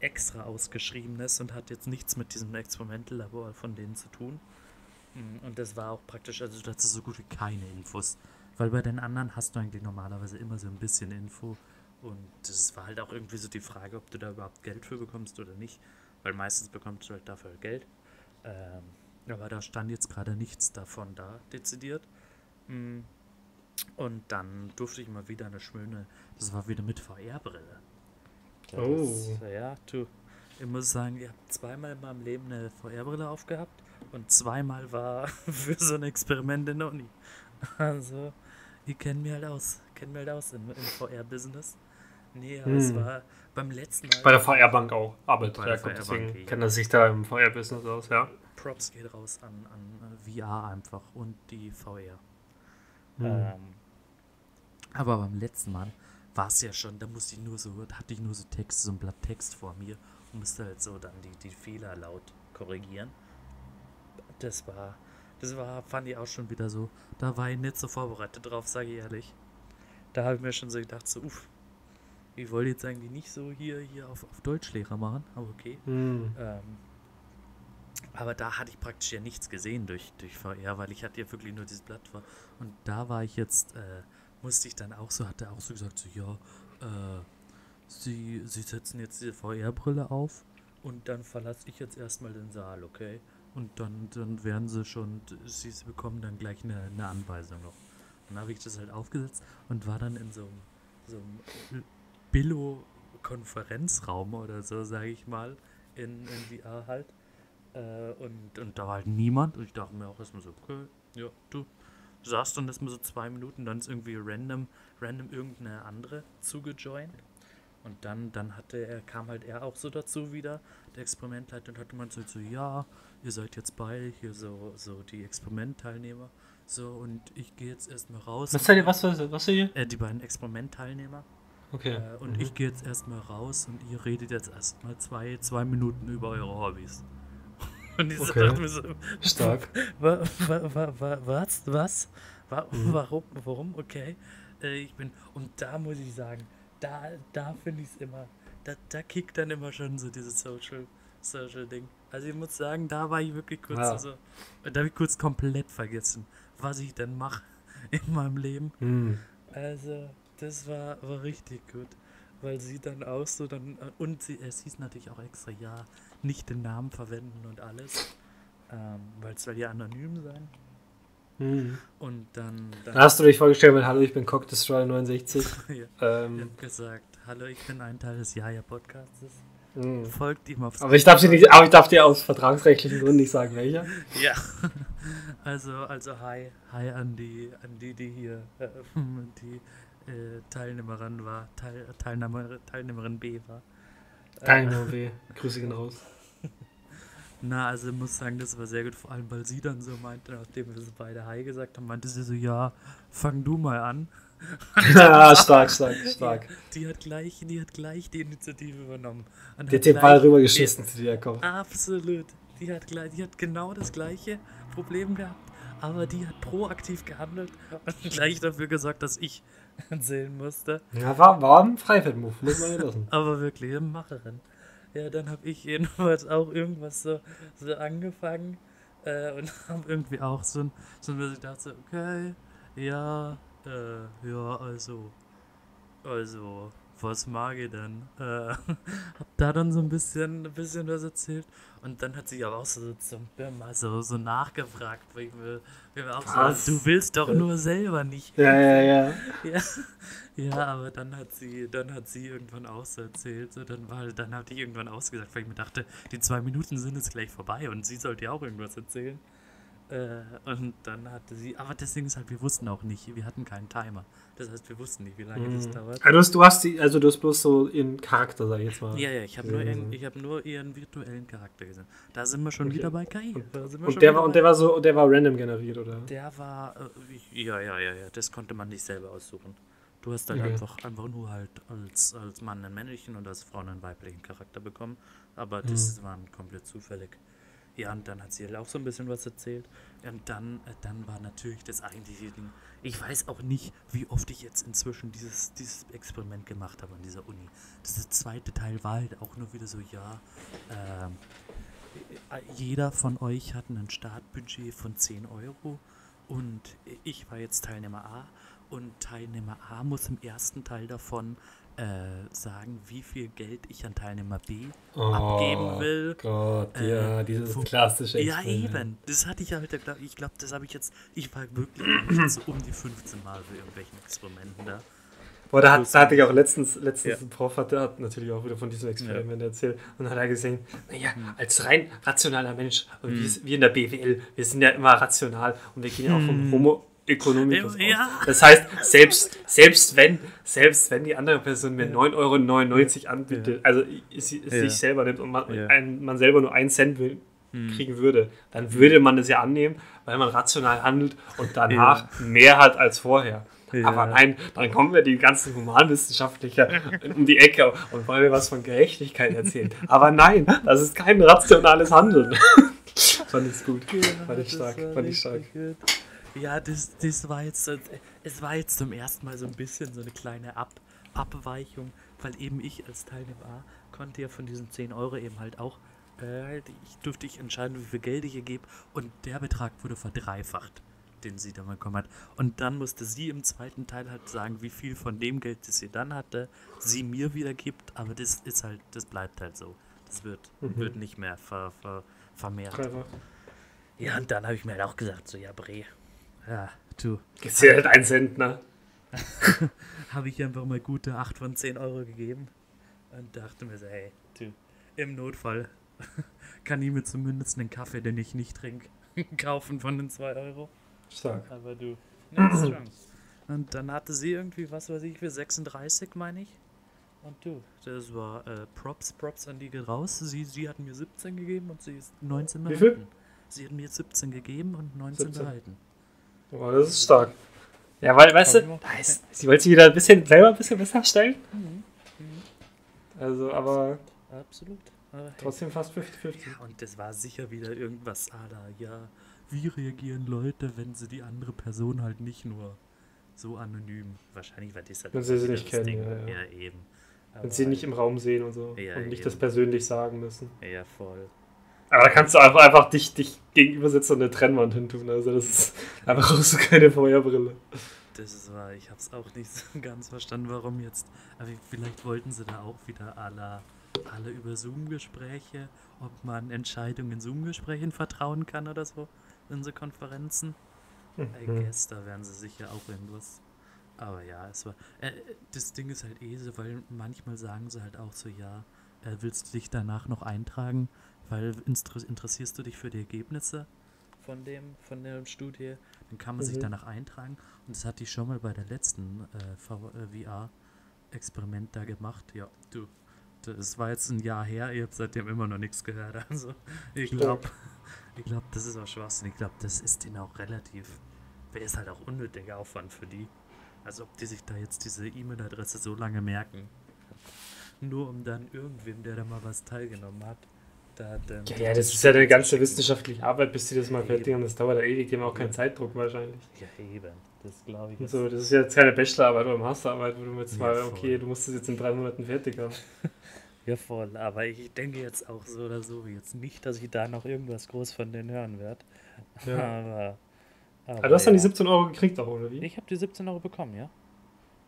extra ausgeschriebenes und hat jetzt nichts mit diesem Experimentellabor von denen zu tun. Mm, Und das war auch praktisch, also ist so gut wie keine Infos. Weil bei den anderen hast du eigentlich normalerweise immer so ein bisschen Info. Und das war halt auch irgendwie so die Frage, ob du da überhaupt Geld für bekommst oder nicht. Weil meistens bekommst du halt dafür Geld. Ähm, aber da stand jetzt gerade nichts davon da, dezidiert. Mm. Und dann durfte ich mal wieder eine schöne, das war wieder mit VR-Brille. Oh. Ja, du, ich muss sagen, ich habe zweimal in meinem Leben eine VR-Brille aufgehabt und zweimal war für so ein Experiment in der Uni. Also, ich kenne mich halt aus, kenne mich halt aus im, im VR-Business. Nee, aber es Hm. war beim letzten Mal. Bei der VR-Bank auch arbeitet Bei der Jakob, deswegen ja. kennt er sich da im VR-Business aus, ja. Props geht raus an, an VR einfach und die VR. Hm. Ähm, aber beim letzten Mal war es ja schon, da musste ich nur so, da hatte ich nur so Text, so ein Blatt Text vor mir und musste halt so dann die, die Fehler laut korrigieren. Das war, das war, fand ich auch schon wieder so, da war ich nicht so vorbereitet drauf, sage ich ehrlich. Da habe ich mir schon so gedacht, so, uff, ich wollte jetzt eigentlich nicht so hier, hier auf, auf Deutschlehrer machen, aber okay. Hm. Ähm, aber da hatte ich praktisch ja nichts gesehen durch, durch VR, weil ich hatte ja wirklich nur dieses Blatt vor. Und da war ich jetzt, äh, musste ich dann auch so, hat er auch so gesagt, so, ja, äh, sie, sie setzen jetzt diese VR-Brille auf und dann verlasse ich jetzt erstmal den Saal, okay? Und dann, dann werden sie schon, sie bekommen dann gleich eine, eine Anweisung noch. Dann habe ich das halt aufgesetzt und war dann in so einem, so einem Billo-Konferenzraum oder so, sage ich mal, in, in VR halt. Äh, und, und da war halt niemand. Und ich dachte mir auch erstmal so, okay, ja, du saßt dann erstmal so zwei Minuten, dann ist irgendwie random, random irgendeine andere zugejoint. Und dann, dann hatte er, kam halt er auch so dazu wieder, der Experimentleiter, und hatte man so, so, ja, ihr seid jetzt beide hier so, so die Experimentteilnehmer. So, und ich gehe jetzt erstmal raus. Was seid ihr, was, was, was seid ihr? Äh, die beiden Experimentteilnehmer. Okay. Äh, und Mhm. ich gehe jetzt erstmal raus und ihr redet jetzt erstmal zwei, zwei Minuten über eure Hobbys. Und ich Okay. dachte mir so, Stark. wa, wa, wa, wa, was? Was? Wa, Mhm. Warum? Warum? Okay. Äh, ich bin, und da muss ich sagen, da, da finde ich es immer, da, da kickt dann immer schon so dieses Social, Social Ding. Also ich muss sagen, da war ich wirklich kurz Ja. so, da habe ich kurz komplett vergessen, was ich denn mache in meinem Leben. Hm. Also, das war, war richtig gut. Weil sie dann auch so dann. äh, Und sie, es hieß natürlich auch extra, ja, nicht den Namen verwenden und alles. Ähm, weil es soll ja anonym sein. Hm. Und dann. dann Da hast du dich vorgestellt mit Hallo, ich bin Cock Destroyer 69. ja, ich Ähm, hab gesagt, hallo, ich bin ein Teil des Jaja-Podcastes. Hm. Folgt ihm auf Aber ich darf dir nicht, aber ich darf dir aus vertragsrechtlichen Gründen nicht sagen, welcher. Ja. Also, also hi, hi an die, an die, die hier, äh, die äh, Teilnehmerin war, Teil, Teilnehmer, Teilnehmerin B war. Äh, Deine W. Grüße gehen raus. Na, also ich muss sagen, das war sehr gut, vor allem weil sie dann so meinte, nachdem wir so beide Hi gesagt haben, meinte sie so, ja, fang du mal an. Ja, stark, stark, stark. Die hat gleich, die hat gleich die Initiative übernommen. Und Die hat den Ball rübergeschissen zu dir, komm. Absolut. Die hat, gleich, die hat genau das gleiche Problem gehabt, aber die hat proaktiv gehandelt und gleich dafür gesorgt, dass ich erzählen musste. Ja, war, war ein Freifeld-Move, muss man ja lassen. Aber wirklich, eine Macherin. Ja, dann habe ich jedenfalls auch irgendwas so, so angefangen. Äh, und haben irgendwie auch so ein, so ein, dachte, so, okay, ja, äh, ja, also, also, was mag ich denn? Äh, hab da dann so ein bisschen, ein bisschen was erzählt. Und dann hat sie aber auch so zum mal so, so nachgefragt, weil ich will, will auch Was? so, du willst doch nur selber nicht. Ja, ja, ja. Ja, ja, aber dann hat sie, dann hat sie irgendwann auch so erzählt, so dann war, dann hat die irgendwann ausgesagt, weil ich mir dachte, die zwei Minuten sind jetzt gleich vorbei und sie sollte ja auch irgendwas erzählen. Äh, und dann hatte sie, aber das Ding ist halt, wir wussten auch nicht, wir hatten keinen Timer. Das heißt, wir wussten nicht, wie lange das dauert. Also du hast, du hast die, also du hast bloß so ihren Charakter, sag ich jetzt mal. Ja, ja, ich habe nur, ihren- ich hab nur ihren virtuellen Charakter gesehen. Da sind wir schon Okay. wieder bei KI. Und schon der war und der war so, der war random generiert, oder? Der war, äh, ja, ja, ja, ja, das konnte man nicht selber aussuchen. Du hast halt Okay. einfach, einfach nur halt als, als Mann einen männlichen und als Frau einen weiblichen Charakter bekommen. Aber das war komplett zufällig. Ja, und dann hat sie halt auch so ein bisschen was erzählt. Und dann, äh, dann war natürlich das eigentliche Ding. Ich weiß auch nicht, wie oft ich jetzt inzwischen dieses, dieses Experiment gemacht habe an dieser Uni. Das zweite Teil war halt auch nur wieder so, ja, äh, jeder von euch hat ein Startbudget von 10 Euro und ich war jetzt Teilnehmer A und Teilnehmer A muss im ersten Teil davon äh, sagen, wie viel Geld ich an Teilnehmer B abgeben will. Oh Gott, Äh, ja, dieses wo- klassische Ja, Experiment. eben. Das hatte ich halt, ich glaube, das habe ich jetzt, ich war wirklich so um die 15 Mal für irgendwelchen Experimenten da. Boah, da, hat, da hatte ich auch letztens, letztens Ja. ein Prof, hat, der hat natürlich auch wieder von diesem Experiment erzählt. Und hat er gesehen, naja, Hm. als rein rationaler Mensch, und wir, wir in der BWL, wir sind ja immer rational und wir gehen ja auch vom Homo economicus Hm. Ja. aus. Das heißt, selbst, selbst, wenn, selbst wenn die andere Person mir 9,99 Euro anbietet, also Ja. sich selber nimmt und man, Ja. Hm. ein, man selber nur einen Cent will, kriegen würde, dann würde man das ja annehmen, weil man rational handelt und danach mehr hat als vorher. Ja. Aber nein, dann kommen wir die ganzen Humanwissenschaftler um die Ecke und wollen mir was von Gerechtigkeit erzählen. Aber nein, das ist kein rationales Handeln. Fand ich gut. Fand ich stark. Fand ich stark. Ja, das, das war jetzt, es war jetzt zum ersten Mal so ein bisschen so eine kleine Ab, Abweichung, weil eben ich als Teilnehmer konnte ja von diesen 10 Euro eben halt auch, äh, halt, ich durfte ich entscheiden, wie viel Geld ich ihr gebe und der Betrag wurde verdreifacht, den sie dann bekommen hat. Und dann musste sie im zweiten Teil halt sagen, wie viel von dem Geld, das sie dann hatte, sie mir wieder gibt, aber das ist halt, das bleibt halt so. Das wird, wird nicht mehr ver, ver, vermehrt. Clever. Ja, und dann habe ich mir halt auch gesagt, so, ja, Bre, ja, du, halt ein Cent, ne? habe ich einfach mal gute 8 von 10 Euro gegeben und dachte mir so, hey, du, im Notfall kann ich mir zumindest einen Kaffee, den ich nicht trinke, kaufen von den 2 Euro. Stark. Aber du, strong. Und dann hatte sie irgendwie, was weiß ich, für 36, meine ich. Und du, das war äh, Props, Props an die geht raus. Sie, sie hat mir 17 gegeben und sie ist 19 Wie viel? behalten. Sie hat mir 17 gegeben und 19 17. behalten. Oh, das ist stark. Ja, weil, weißt du, da ist, sie wollte sich wieder ein bisschen selber ein bisschen besser stellen. Also, aber Absolut. Aber trotzdem fast 50-50. Ja, und das war sicher wieder irgendwas la, ja, wie reagieren Leute, wenn sie die andere Person halt nicht nur so anonym, wahrscheinlich war das halt Wenn sie sie nicht kennen, Ding. ja, ja. eben. Wenn sie nicht im Raum sehen und so. Ja, und nicht eben. das persönlich sagen müssen. Ja, voll. Aber da kannst du einfach, einfach dich, dich gegenüber sitzen und eine Trennwand hintun. Also das ist einfach auch so keine Feuerbrille. Das ist wahr, ich hab's auch nicht so ganz verstanden, warum jetzt. Aber vielleicht wollten sie da auch wieder alle, alle über Zoom-Gespräche, ob man Entscheidungen in Zoom-Gesprächen vertrauen kann oder so, in so Konferenzen. I Mhm. guess, da werden sie sicher auch irgendwas. Aber ja, es war. Äh, das Ding ist halt eh so, weil manchmal sagen sie halt auch so, ja, äh, willst du dich danach noch eintragen, weil inter interessierst du dich für die Ergebnisse von dem, von der Studie, dann kann man sich Mhm. danach eintragen. Und das hatte ich schon mal bei der letzten äh, V- äh, VR-Experiment da gemacht. Ja, du. Das war jetzt ein Jahr her, ich habe seitdem immer noch nichts gehört. Also ich glaube, ich glaube, das ist auch Schwachsinn. Ich glaube, das ist ihnen auch relativ. Wäre ist halt auch unnötiger Aufwand für die. Als ob die sich da jetzt diese E-Mail-Adresse so lange merken. Nur um dann irgendwem, der da mal was teilgenommen hat. Ja, ja, das ist ja eine ganze wissenschaftliche Arbeit, bis sie das mal fertig haben. Das dauert ja ewig, die haben auch keinen Zeitdruck wahrscheinlich. Ja, eben. Das glaube ich. So, das ist jetzt keine Bachelorarbeit oder Masterarbeit, wo du jetzt Ja, mal, voll. okay, du musst es jetzt in drei Monaten fertig haben. Ja, voll. Aber ich denke jetzt auch so oder so jetzt nicht, dass ich da noch irgendwas groß von denen hören werde. Ja. Aber, aber Aber du hast dann die ja. 17 Euro gekriegt auch, oder wie? Ich habe die 17 Euro bekommen, ja. Ja,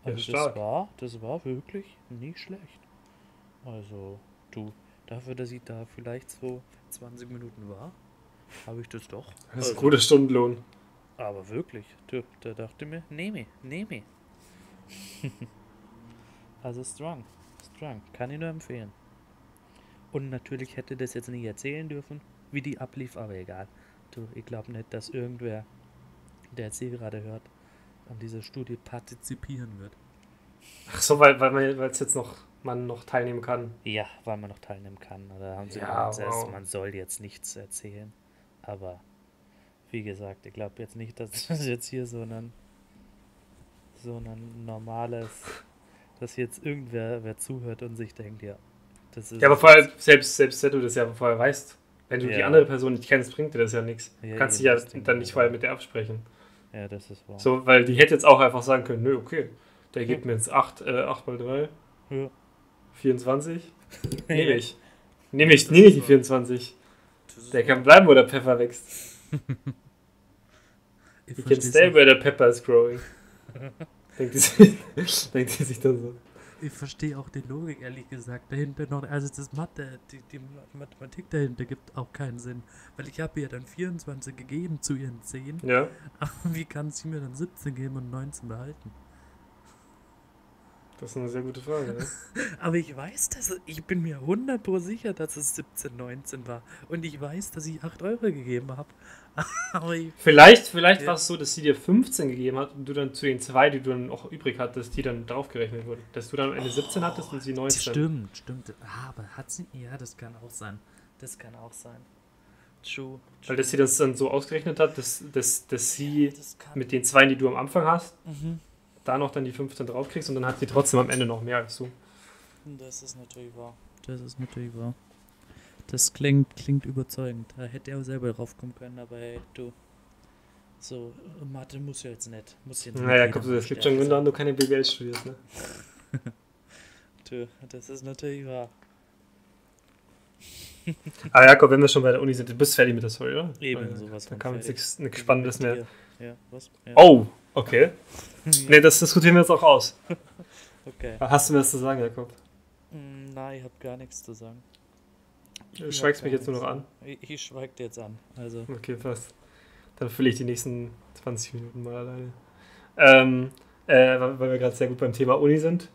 Also das stark. war, das war wirklich nicht schlecht. Also, du, dafür, dass ich da vielleicht so 20 Minuten war, habe ich das doch. Das ist ein Also, guter Stundenlohn. aber wirklich, da dachte mir, nehme, nehme. also strong, strong, kann ich nur empfehlen. Und natürlich hätte das jetzt nicht erzählen dürfen, wie die ablief, aber egal. Du, ich glaube nicht, dass irgendwer, der jetzt hier gerade hört, an dieser Studie partizipieren wird. Ach so, weil, weil man weil es jetzt noch man noch teilnehmen kann. Ja, weil man noch teilnehmen kann. Da haben sie Ja, gesagt, wow. man soll jetzt nichts erzählen. Aber wie gesagt, ich glaube jetzt nicht, dass das jetzt hier so ein so ein normales, dass jetzt irgendwer wer zuhört und sich denkt, ja, das ist Ja, aber vorher, jetzt. selbst, selbst wenn du das ja vorher weißt, wenn du die Ja. andere Person nicht kennst, bringt dir das ja nichts. Ja, Du kannst dich ja dann ich nicht vorher mit der absprechen. Ja, das ist wahr. So, weil die hätte jetzt auch einfach sagen können, nö, okay, der gibt mir jetzt 8, äh, 8 mal 3, Ja. 24. Nehme ich. Nehme ich, nehme ich die 24. Das ist Der kann bleiben, wo der Pfeffer wächst. ich You can stay where the pepper is growing. denkt, die sich, denkt die sich dann so. Ich verstehe auch die Logik, ehrlich gesagt, dahinter noch. Also das Mathe, die, die Mathematik dahinter gibt auch keinen Sinn. Weil ich habe ihr dann 24 gegeben zu ihren 10. Ja, Aber wie kann sie mir dann 17 geben und 19 behalten? Das ist eine sehr gute Frage. Ne? Aber ich weiß, dass ich bin mir 100% sicher, dass es 17, 19 war. Und ich weiß, dass ich 8 Euro gegeben habe. Vielleicht, vielleicht Ja. war es so, dass sie dir 15 gegeben hat und du dann zu den zwei, die du dann auch übrig hattest, die dann draufgerechnet wurden. Dass du dann am Ende 17 hattest und sie 19. stimmt, stimmt. Ah, aber hat sie. Ja, das kann auch sein. Das kann auch sein. True. Weil dass sie das dann so ausgerechnet hat, dass, dass, dass sie das kann. mit den zwei, die du am Anfang hast, Mhm. Da noch dann die 15 draufkriegst und dann hat sie trotzdem am Ende noch mehr als du. Das ist natürlich wahr. Das ist natürlich wahr. Das klingt, klingt überzeugend. Da hätte er auch selber drauf kommen können, aber hey, du. So, Mathe muss ja jetzt nicht. Muss jetzt nicht Naja, komm, das gibt schon Gründe an, du keine BWL studierst, ne? Du, das ist natürlich wahr. Aber Jakob, wenn wir schon bei der Uni sind, du bist fertig mit der Story, oder? Eben, Weil sowas Da kam jetzt nichts nichts Spannendes mehr. Ja, was? Ja. Oh, okay. Ne, das diskutieren wir jetzt auch aus. okay. Hast du mir was zu sagen, Jakob? Mm, Nein, ich habe gar nichts zu sagen. Du Ich schweigst hab mich jetzt nur noch an. nichts. Ich, ich schweig dir jetzt an. Also, Okay, fast. Dann fülle ich die nächsten 20 Minuten mal alleine. Ähm, äh, weil weil wir gerade sehr gut beim Thema Uni sind.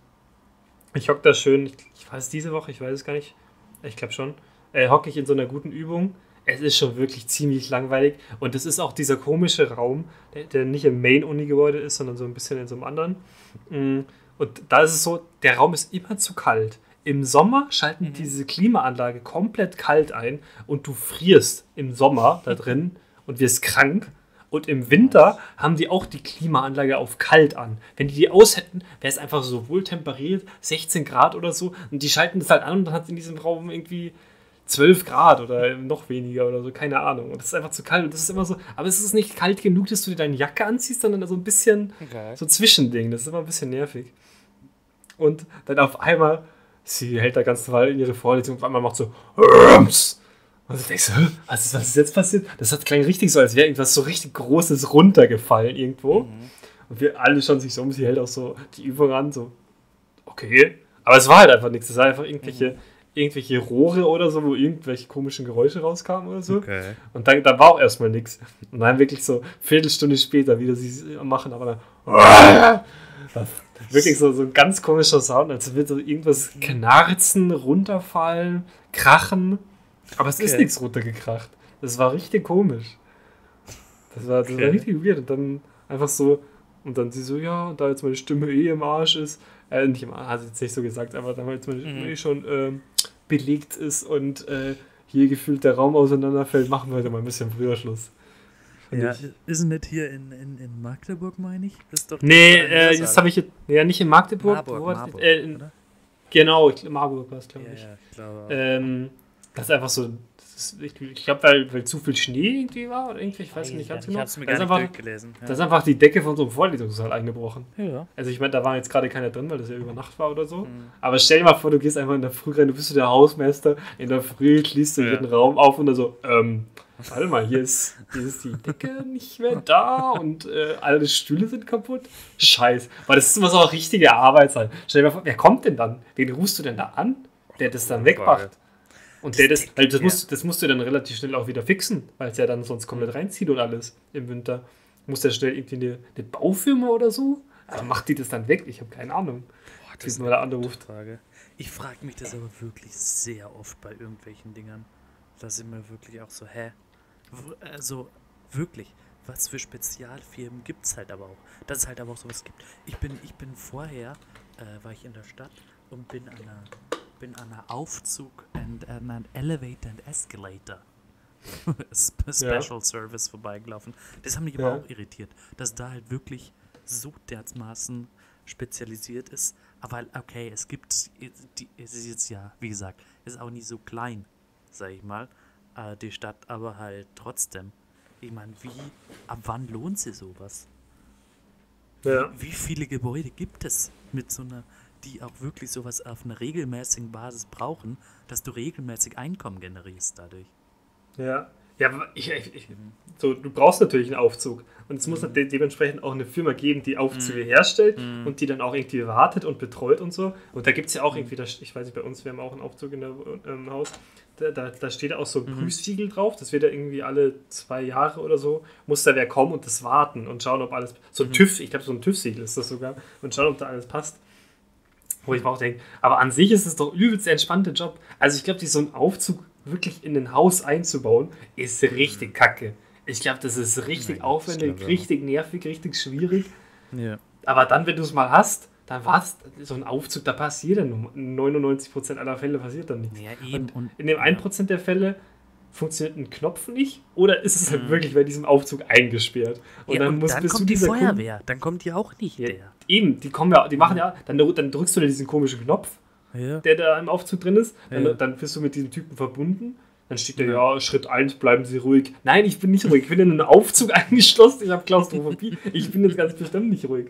Ich hocke da schön, ich, ich weiß diese Woche, ich weiß es gar nicht. Ich glaube schon. Äh, hocke ich in so einer guten Übung. Es ist schon wirklich ziemlich langweilig. Und es ist auch dieser komische Raum, der, der nicht im Main-Uni-Gebäude ist, sondern so ein bisschen in so einem anderen. Mm, Und da ist es so, der Raum ist immer zu kalt. Im Sommer schalten Mhm. diese Klimaanlage komplett kalt ein und du frierst im Sommer da drin und wirst krank. Und im Winter haben die auch die Klimaanlage auf kalt an. Wenn die die aus hätten, wäre es einfach so wohltemperiert, 16 Grad oder so. Und die schalten das halt an und dann hat es in diesem Raum irgendwie 12 Grad oder noch weniger oder so, keine Ahnung. Und das ist einfach zu kalt. Und das ist immer so, aber es ist nicht kalt genug, dass du dir deine Jacke anziehst, sondern so ein bisschen okay. so ein Zwischending. Das ist immer ein bisschen nervig. Und dann auf einmal, sie hält da ganz normal in ihre Vorlesung, auf einmal macht so Rums. Und du denkst, was ist, was ist jetzt passiert? Das hat klang richtig so, als wäre irgendwas so richtig Großes runtergefallen irgendwo. Mhm. Und wir alle schauen sich so um, sie hält auch so die Übung an, so, okay. Aber es war halt einfach nichts. Es war einfach irgendwelche, irgendwelche Rohre oder so, wo irgendwelche komischen Geräusche rauskamen oder so. Okay. Und dann, dann war auch erstmal nichts. Und dann wirklich so Viertelstunde später wieder sie machen, aber dann wirklich so, so ein ganz komischer Sound, als würde so irgendwas knarzen, runterfallen, krachen. Aber es ist Okay. nichts runtergekracht. Das war richtig komisch. Das war, das war Okay. richtig weird. Und dann einfach so, und dann sie so, ja, da jetzt meine Stimme eh im Arsch ist, äh, nicht im sie jetzt nicht so gesagt, aber da jetzt meine Stimme Mhm. schon ähm, belegt ist und äh, hier gefühlt der Raum auseinanderfällt, machen wir heute mal ein bisschen früher Schluss. Ja, ich. ist nicht hier in, in, in Magdeburg, meine ich? Ist doch Nee, äh, das habe ich jetzt, ja, nicht in Magdeburg. Marburg, wo? Marburg, äh, in, genau, ich, Marburg war es, glaube ich. ja, ich glaube. Ähm, das ist einfach so, Das, ich ich glaube, weil, weil zu viel Schnee irgendwie war oder irgendwie, ich weiß, nicht ganz Ich genau. habe es mir Da ist gar nicht einfach, durchgelesen. da ist einfach die Decke von so einem Vorlesungssaal eingebrochen. Ja. Also ich meine, da war jetzt gerade keiner drin, weil das ja über Nacht war oder so. Mhm. Aber stell dir mal vor, du gehst einfach in der Früh rein, du bist der Hausmeister, in der Früh schließt du Ja. jeden Raum auf und dann so, ähm, warte mal, hier ist, hier ist die Decke nicht mehr da und äh, alle Stühle sind kaputt. Scheiß. Weil das so eine richtige Arbeit sein. Stell dir mal vor, wer kommt denn dann? Wen rufst du denn da an, der das dann wegmacht? Und der das, weil das, Ja. musst, das musst du dann relativ schnell auch wieder fixen, weil es ja dann sonst komplett reinzieht und alles im Winter. Muss der schnell irgendwie eine, eine Baufirma oder so? Also macht die das dann weg? Ich habe keine Ahnung. Boah, Das ist nur der anruft. Frage. Ich frage mich das aber wirklich sehr oft bei irgendwelchen Dingern. Da sind wir wirklich auch so, hä? Also, wirklich, was für Spezialfirmen gibt es halt aber auch. Dass es halt aber auch sowas gibt. Ich bin, ich bin vorher, äh, war ich in der Stadt und bin an einer, bin an einer Aufzug and an einem Elevator and Escalator Sp- Special Service vorbeigelaufen. Das hat mich aber Ja. auch irritiert, dass da halt wirklich so dermaßen spezialisiert ist. Aber halt, okay, es gibt, es ist jetzt ja, wie gesagt, es ist auch nicht so klein, sag ich mal, äh, die Stadt, aber halt trotzdem. Ich meine, wie, ab wann lohnt sich sowas? Ja. Wie viele Gebäude gibt es mit so einer, die auch wirklich sowas auf einer regelmäßigen Basis brauchen, dass du regelmäßig Einkommen generierst dadurch? Ja. Ja, ich, ich, so, du brauchst natürlich einen Aufzug. Und es muss de dementsprechend auch eine Firma geben, die Aufzüge herstellt und die dann auch irgendwie wartet und betreut und so. Und da gibt es ja auch irgendwie, das, ich weiß nicht, bei uns, wir haben auch einen Aufzug in der, im Haus, da, da, da steht auch so ein Prüfsiegel drauf, das wird da irgendwie alle zwei Jahre oder so, muss da wer kommen und das warten und schauen, ob alles, so ein TÜV, ich glaube so ein TÜV-Siegel ist das sogar, und schauen, ob da alles passt. Wo ich mir auch denke, aber an sich ist es doch übelst der entspannte Job. Also ich glaube, so einen Aufzug wirklich in ein Haus einzubauen, ist richtig kacke. Ich glaube, das ist richtig Nein, aufwendig, glaube ich richtig nervig, richtig schwierig. Ja. Aber dann, wenn du es mal hast, dann war es so ein Aufzug, da passiert dann in 99% aller Fälle passiert dann nichts. Ja, eben. Und, in dem 1% der Fälle funktioniert ein Knopf nicht oder ist es halt wirklich bei diesem Aufzug eingesperrt? Und ja, und muss- dann bist du kommt die Feuerwehr, dann kommt die auch nicht Ja, der. eben, die kommen ja, die machen ja, dann, dann drückst du da diesen komischen Knopf Ja. der da im Aufzug drin ist. Dann, Ja. dann bist du mit diesem Typen verbunden. Dann steht da, ja, Schritt 1, bleiben Sie ruhig. Nein, ich bin nicht ruhig. Ich bin in einen Aufzug eingeschlossen. Ich habe Klaustrophobie. Ich bin jetzt ganz bestimmt nicht ruhig.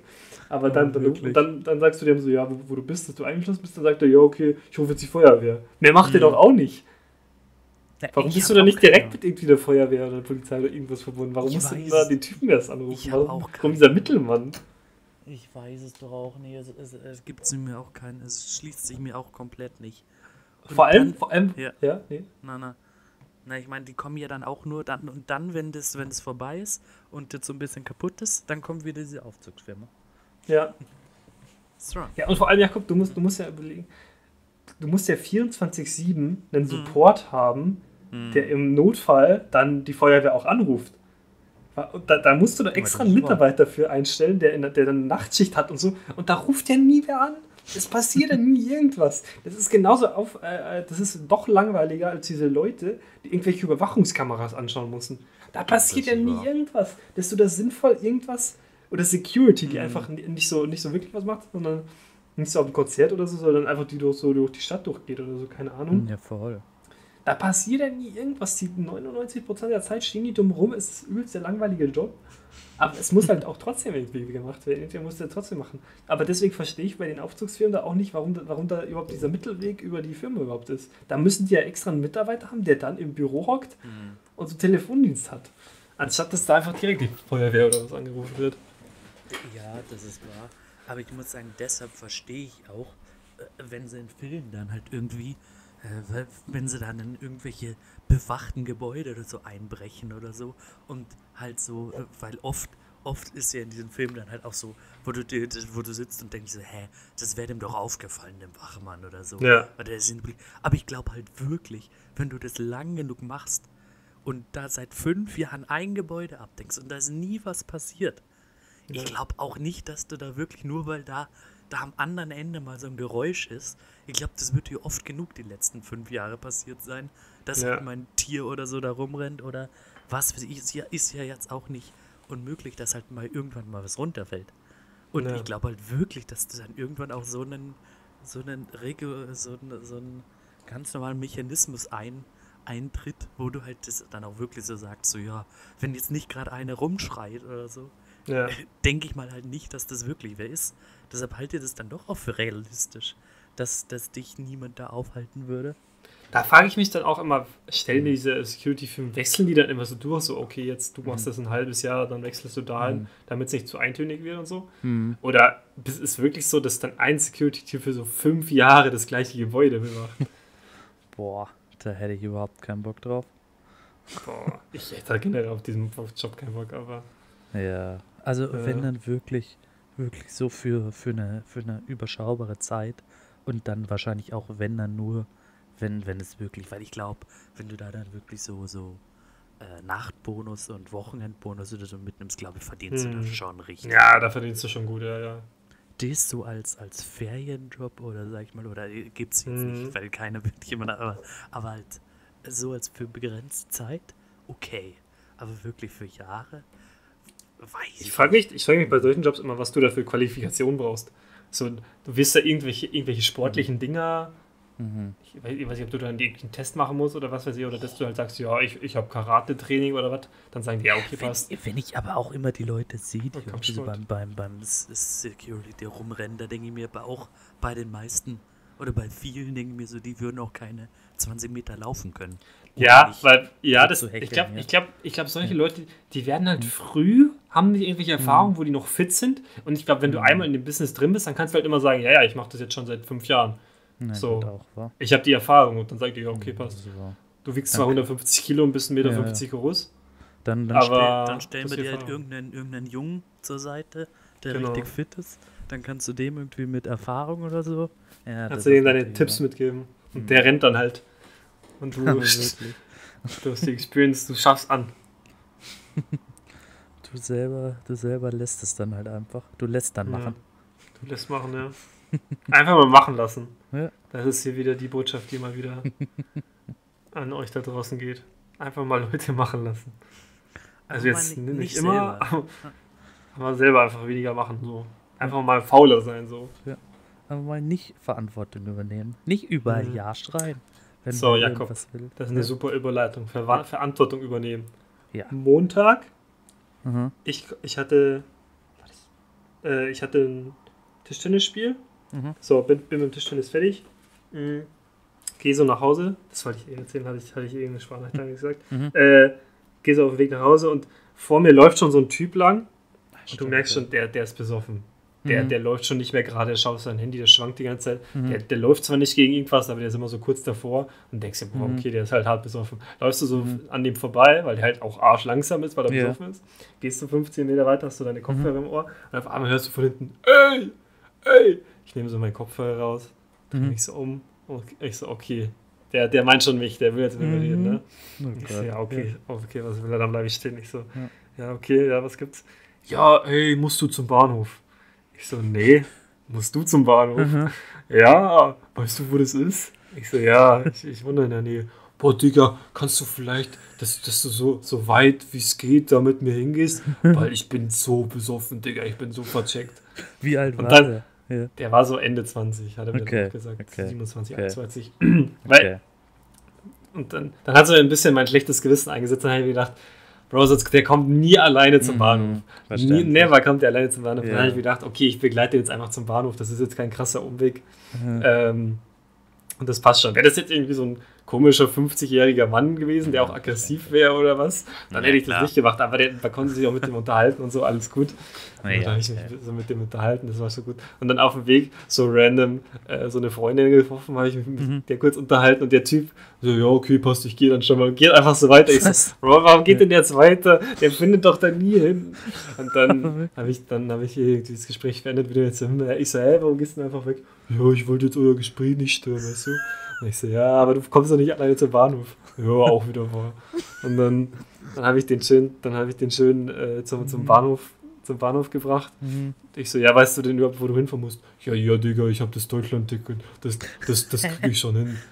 Aber dann, dann, dann, dann sagst du dem so, ja, wo, wo du bist, dass du eingeschlossen bist. Dann sagt er, ja, okay, ich rufe jetzt die Feuerwehr. Mehr macht Mhm. er doch auch nicht. Na, Warum bist du auch nicht direkt mit irgendwie der Feuerwehr oder der Polizei oder irgendwas verbunden? Warum Ich musst du weiß da es. den Typen erst anrufen? Warum, auch warum dieser Mittelmann? Ich weiß es doch auch nicht. Es, es, es gibt mir auch keinen. Es schließt sich mir auch komplett nicht. Und Vor allem, dann- vor allem, Ja. ja, nee. Na, na. Na, ich meine, die kommen ja dann auch nur dann und dann, wenn das, wenn es vorbei ist und jetzt so ein bisschen kaputt ist, dann kommt wieder diese Aufzugsfirma. ja. Ja, und vor allem, Jakob, du musst, du musst ja überlegen, du musst ja 24-7 Mhm. einen Support haben, der im Notfall dann die Feuerwehr auch anruft. Da, da musst du da extra einen. Mitarbeiter für einstellen, der, in, der dann eine Nachtschicht hat und so. Und da ruft ja nie wer an. Es passiert ja nie irgendwas. Das ist genauso auf, äh, äh, das ist doch langweiliger als diese Leute, die irgendwelche Überwachungskameras anschauen müssen. Da passiert ja nie wahr. irgendwas. Dass du da sinnvoll irgendwas oder Security, Mhm. die einfach ni- nicht so, nicht so wirklich was macht, sondern nicht so auf ein Konzert oder so, sondern einfach die durch, so durch die Stadt durchgeht oder so, keine Ahnung. Ja, voll. Da passiert ja nie irgendwas. Die 99% der Zeit stehen die dumm rum. Es ist übelst der langweilige Job. Aber es muss halt auch trotzdem irgendwie gemacht werden. Irgendwer muss der trotzdem machen. Aber deswegen verstehe ich bei den Aufzugsfirmen da auch nicht, warum, da- warum da überhaupt dieser Mittelweg über die Firma überhaupt ist. Da müssen die ja extra einen Mitarbeiter haben, der dann im Büro hockt und so Telefondienst hat. Anstatt dass da einfach direkt die Feuerwehr oder was angerufen wird. Ja, das ist wahr. Aber ich muss sagen, deshalb verstehe ich auch, äh, wenn sie in Filmen dann halt irgendwie, äh, wenn sie dann in irgendwelche bewachten Gebäude oder so einbrechen oder so und halt so, äh, weil oft, oft ist ja in diesen Filmen dann halt auch so, wo du, wo du sitzt und denkst so, hä, das wäre dem doch aufgefallen, dem Wachmann oder so. Ja. Aber ich glaube halt wirklich, wenn du das lang genug machst und da seit fünf Jahren ein Gebäude abdenkst und da ist nie was passiert, ich glaube auch nicht, dass du da wirklich nur, weil da, da am anderen Ende mal so ein Geräusch ist. Ich glaube, das wird dir oft genug die letzten fünf Jahre passiert sein, dass Ja. halt mein Tier oder so da rumrennt oder was. Ist ja, ist ja jetzt auch nicht unmöglich, dass halt mal irgendwann mal was runterfällt. Und Ja. ich glaube halt wirklich, dass du dann irgendwann auch so einen, so einen Regel, so einen, so einen ganz normalen Mechanismus ein, eintritt, wo du halt das dann auch wirklich so sagst, so ja, wenn jetzt nicht gerade eine rumschreit oder so, Ja. denke ich mal halt nicht, dass das wirklich wer ist. Deshalb halte ich das dann doch auch für realistisch, dass, dass dich niemand da aufhalten würde. Da frage ich mich dann auch immer, stellen diese Security-Firmen, wechseln die dann immer so durch, so, okay, jetzt du machst das ein halbes Jahr, dann wechselst du dahin, damit es nicht zu eintönig wird und so? Oder ist es wirklich so, dass dann ein Security-Typ für so fünf Jahre das gleiche Gebäude bewacht? Boah, da hätte ich überhaupt keinen Bock drauf. Boah, ich hätte da generell auf diesen Job keinen Bock, aber Ja, also Äh. wenn dann wirklich, wirklich so für, für, eine, für eine überschaubare Zeit und dann wahrscheinlich auch, wenn dann nur, wenn, wenn es wirklich, weil ich glaube, wenn du da dann wirklich so, so äh, Nachtbonus und Wochenendbonus oder so mitnimmst, glaube ich, verdienst du Hm. das schon richtig. ja, da verdienst du schon gut, ja, ja. Das so als, als Ferienjob oder sag ich mal, oder gibt es jetzt Mhm. nicht, weil keiner wirklich jemand, aber, aber halt so als für begrenzte Zeit, okay. Aber wirklich für Jahre, weiß Ich frage mich, ich frag mich bei solchen Jobs immer, was du da für Qualifikation brauchst. So, du wirst da irgendwelche, irgendwelche sportlichen Dinger. Mhm. Ich weiß, ich weiß nicht, ob du dann irgendeinen Test machen musst oder was weiß ich, oder dass du halt sagst, ja, ich, ich habe Karate-Training oder was. Dann sagen die, ja, okay, passt. Wenn, wenn ich aber auch immer die Leute sehe, die Oh, so beim, beim, beim Security rumrennen, da denke ich mir aber auch bei den meisten oder bei vielen denke ich mir so, die würden auch keine 20 Meter laufen können. Ohne Ja, nicht weil, ja, das, zu ich glaube, ja. ich glaube, ich glaube, solche Leute, die werden halt früh, haben die irgendwelche Erfahrungen, wo die noch fit sind. Und ich glaube, wenn du einmal in dem Business drin bist, dann kannst du halt immer sagen, ja, ja, ich mache das jetzt schon seit fünf Jahren. Nein, so. auch? Ich habe die Erfahrung und dann sagt ihr, ja, okay, passt. Du wiegst zwar 150 Kilo und bist 1,50 Meter Ja, ja. 50 groß. Dann, dann, Aber stell, dann stellen wir dir halt irgendeinen, irgendeinen Jungen zur Seite, der Genau. richtig fit ist. Dann kannst du dem irgendwie mit Erfahrung oder so. Ja, das Kannst du denen ist deine Tipps mitgeben. Und der rennt dann halt. Und du, du wirklich. hast die Experience, du schaffst an. Du selber, du selber lässt es dann halt einfach. Du lässt dann Ja. machen. Du lässt machen, ja. Einfach mal machen lassen. Ja. Das ist hier wieder die Botschaft, die mal wieder an euch da draußen geht. Einfach mal Leute machen lassen. Also Aber jetzt nicht, nicht immer, selber. aber selber einfach weniger machen. So. Einfach mal fauler sein. So. Aber mal nicht Verantwortung übernehmen. Nicht überall Mhm. Ja schreien. Wenn So, Jakob. Das ist eine super Überleitung. Ver Verantwortung übernehmen. Ja. Montag, Mhm. ich, ich hatte äh, ich hatte ein Tischtennisspiel. Mhm. So, bin, bin mit dem Tischtennis fertig. Mhm. Gehe so nach Hause. Das wollte ich eben erzählen, hatte ich, hatte ich irgendeine Sprachnachricht lang gesagt. Mhm. Äh, Gehe so auf dem Weg nach Hause und vor mir läuft schon so ein Typ lang. Und du merkst schon, der, der ist besoffen. Der, Mhm. der läuft schon nicht mehr gerade, der schaut auf sein Handy, der schwankt die ganze Zeit. Mhm. Der, der läuft zwar nicht gegen irgendwas, aber der ist immer so kurz davor und denkst dir, boah, Mhm. okay, der ist halt hart besoffen. Läufst du so Mhm. an dem vorbei, weil der halt auch arschlangsam ist, weil er Ja. besoffen ist. Gehst du 15 Meter weiter, hast du deine Kopfhörer im Ohr und auf einmal hörst du von hinten, ey, ey. Ich nehme so meinen Kopfhörer raus, drehe Mhm. mich so um und ich so, okay, der, der meint schon mich, der will jetzt mit mir Mhm. reden, ne? Oh Ich so, ja, okay, okay, was will er, dann bleibe ich stehen. Ich so, Ja. ja. okay, ja, was gibt's? Ja, ey, musst du zum Bahnhof? Ich so, nee, musst du zum Bahnhof? Mhm. Ja, weißt du, wo das ist? Ich so, ja, ich, ich wohne in der Nähe. Boah, Digga, kannst du vielleicht, dass, dass du so, so weit wie es geht da mit mir hingehst? Weil ich bin so besoffen, Digga, ich bin so vercheckt. Wie alt Und war dann- der? Ja. Der war so Ende 20, hat er mir Okay, gesagt. okay, 27, okay. 21. Weil, und dann, dann hat so ein bisschen mein schlechtes Gewissen eingesetzt. Dann habe ich mir gedacht, Bro, sonst, der kommt nie alleine zum Mhm, Bahnhof. Nie, never kommt der alleine zum Bahnhof. Ja. Dann habe ich mir gedacht, okay, ich begleite ihn jetzt einfach zum Bahnhof. Das ist jetzt kein krasser Umweg. Mhm. Ähm, und das passt schon. Wäre das jetzt irgendwie so ein komischer 50-jähriger Mann gewesen, der auch aggressiv wäre oder was, dann Ja, hätte ich das klar. nicht gemacht. Aber der, man konnte sich auch mit dem unterhalten und so, alles gut. Ja, und dann habe ich mich so mit dem unterhalten, das war so gut. Und dann auf dem Weg so random äh, so eine Freundin getroffen, habe ich mich Mhm. mit der kurz unterhalten und der Typ so, ja, okay, passt, ich gehe dann schon mal. Geht einfach so weiter. Ich so? Bro, warum geht denn jetzt weiter? Der findet doch da nie hin. Und dann habe ich, dann habe ich dieses Gespräch beendet, wieder jetzt so, hm, ich so, hä, warum gehst du denn einfach weg? Ja, ich wollte jetzt euer Gespräch nicht stören, weißt du? Und ich so, ja, aber du kommst doch nicht alleine zum Bahnhof. Ja, auch wieder wahr. Und dann, dann habe ich den schön, dann habe ich den schön äh, zum, zum Bahnhof zum Bahnhof gebracht. Mhm. Ich so, ja, weißt du denn überhaupt, wo du hinfahren musst? Ja, ja, Digga, ich habe das Deutschland-Ticket. Das, das, das kriege ich schon hin.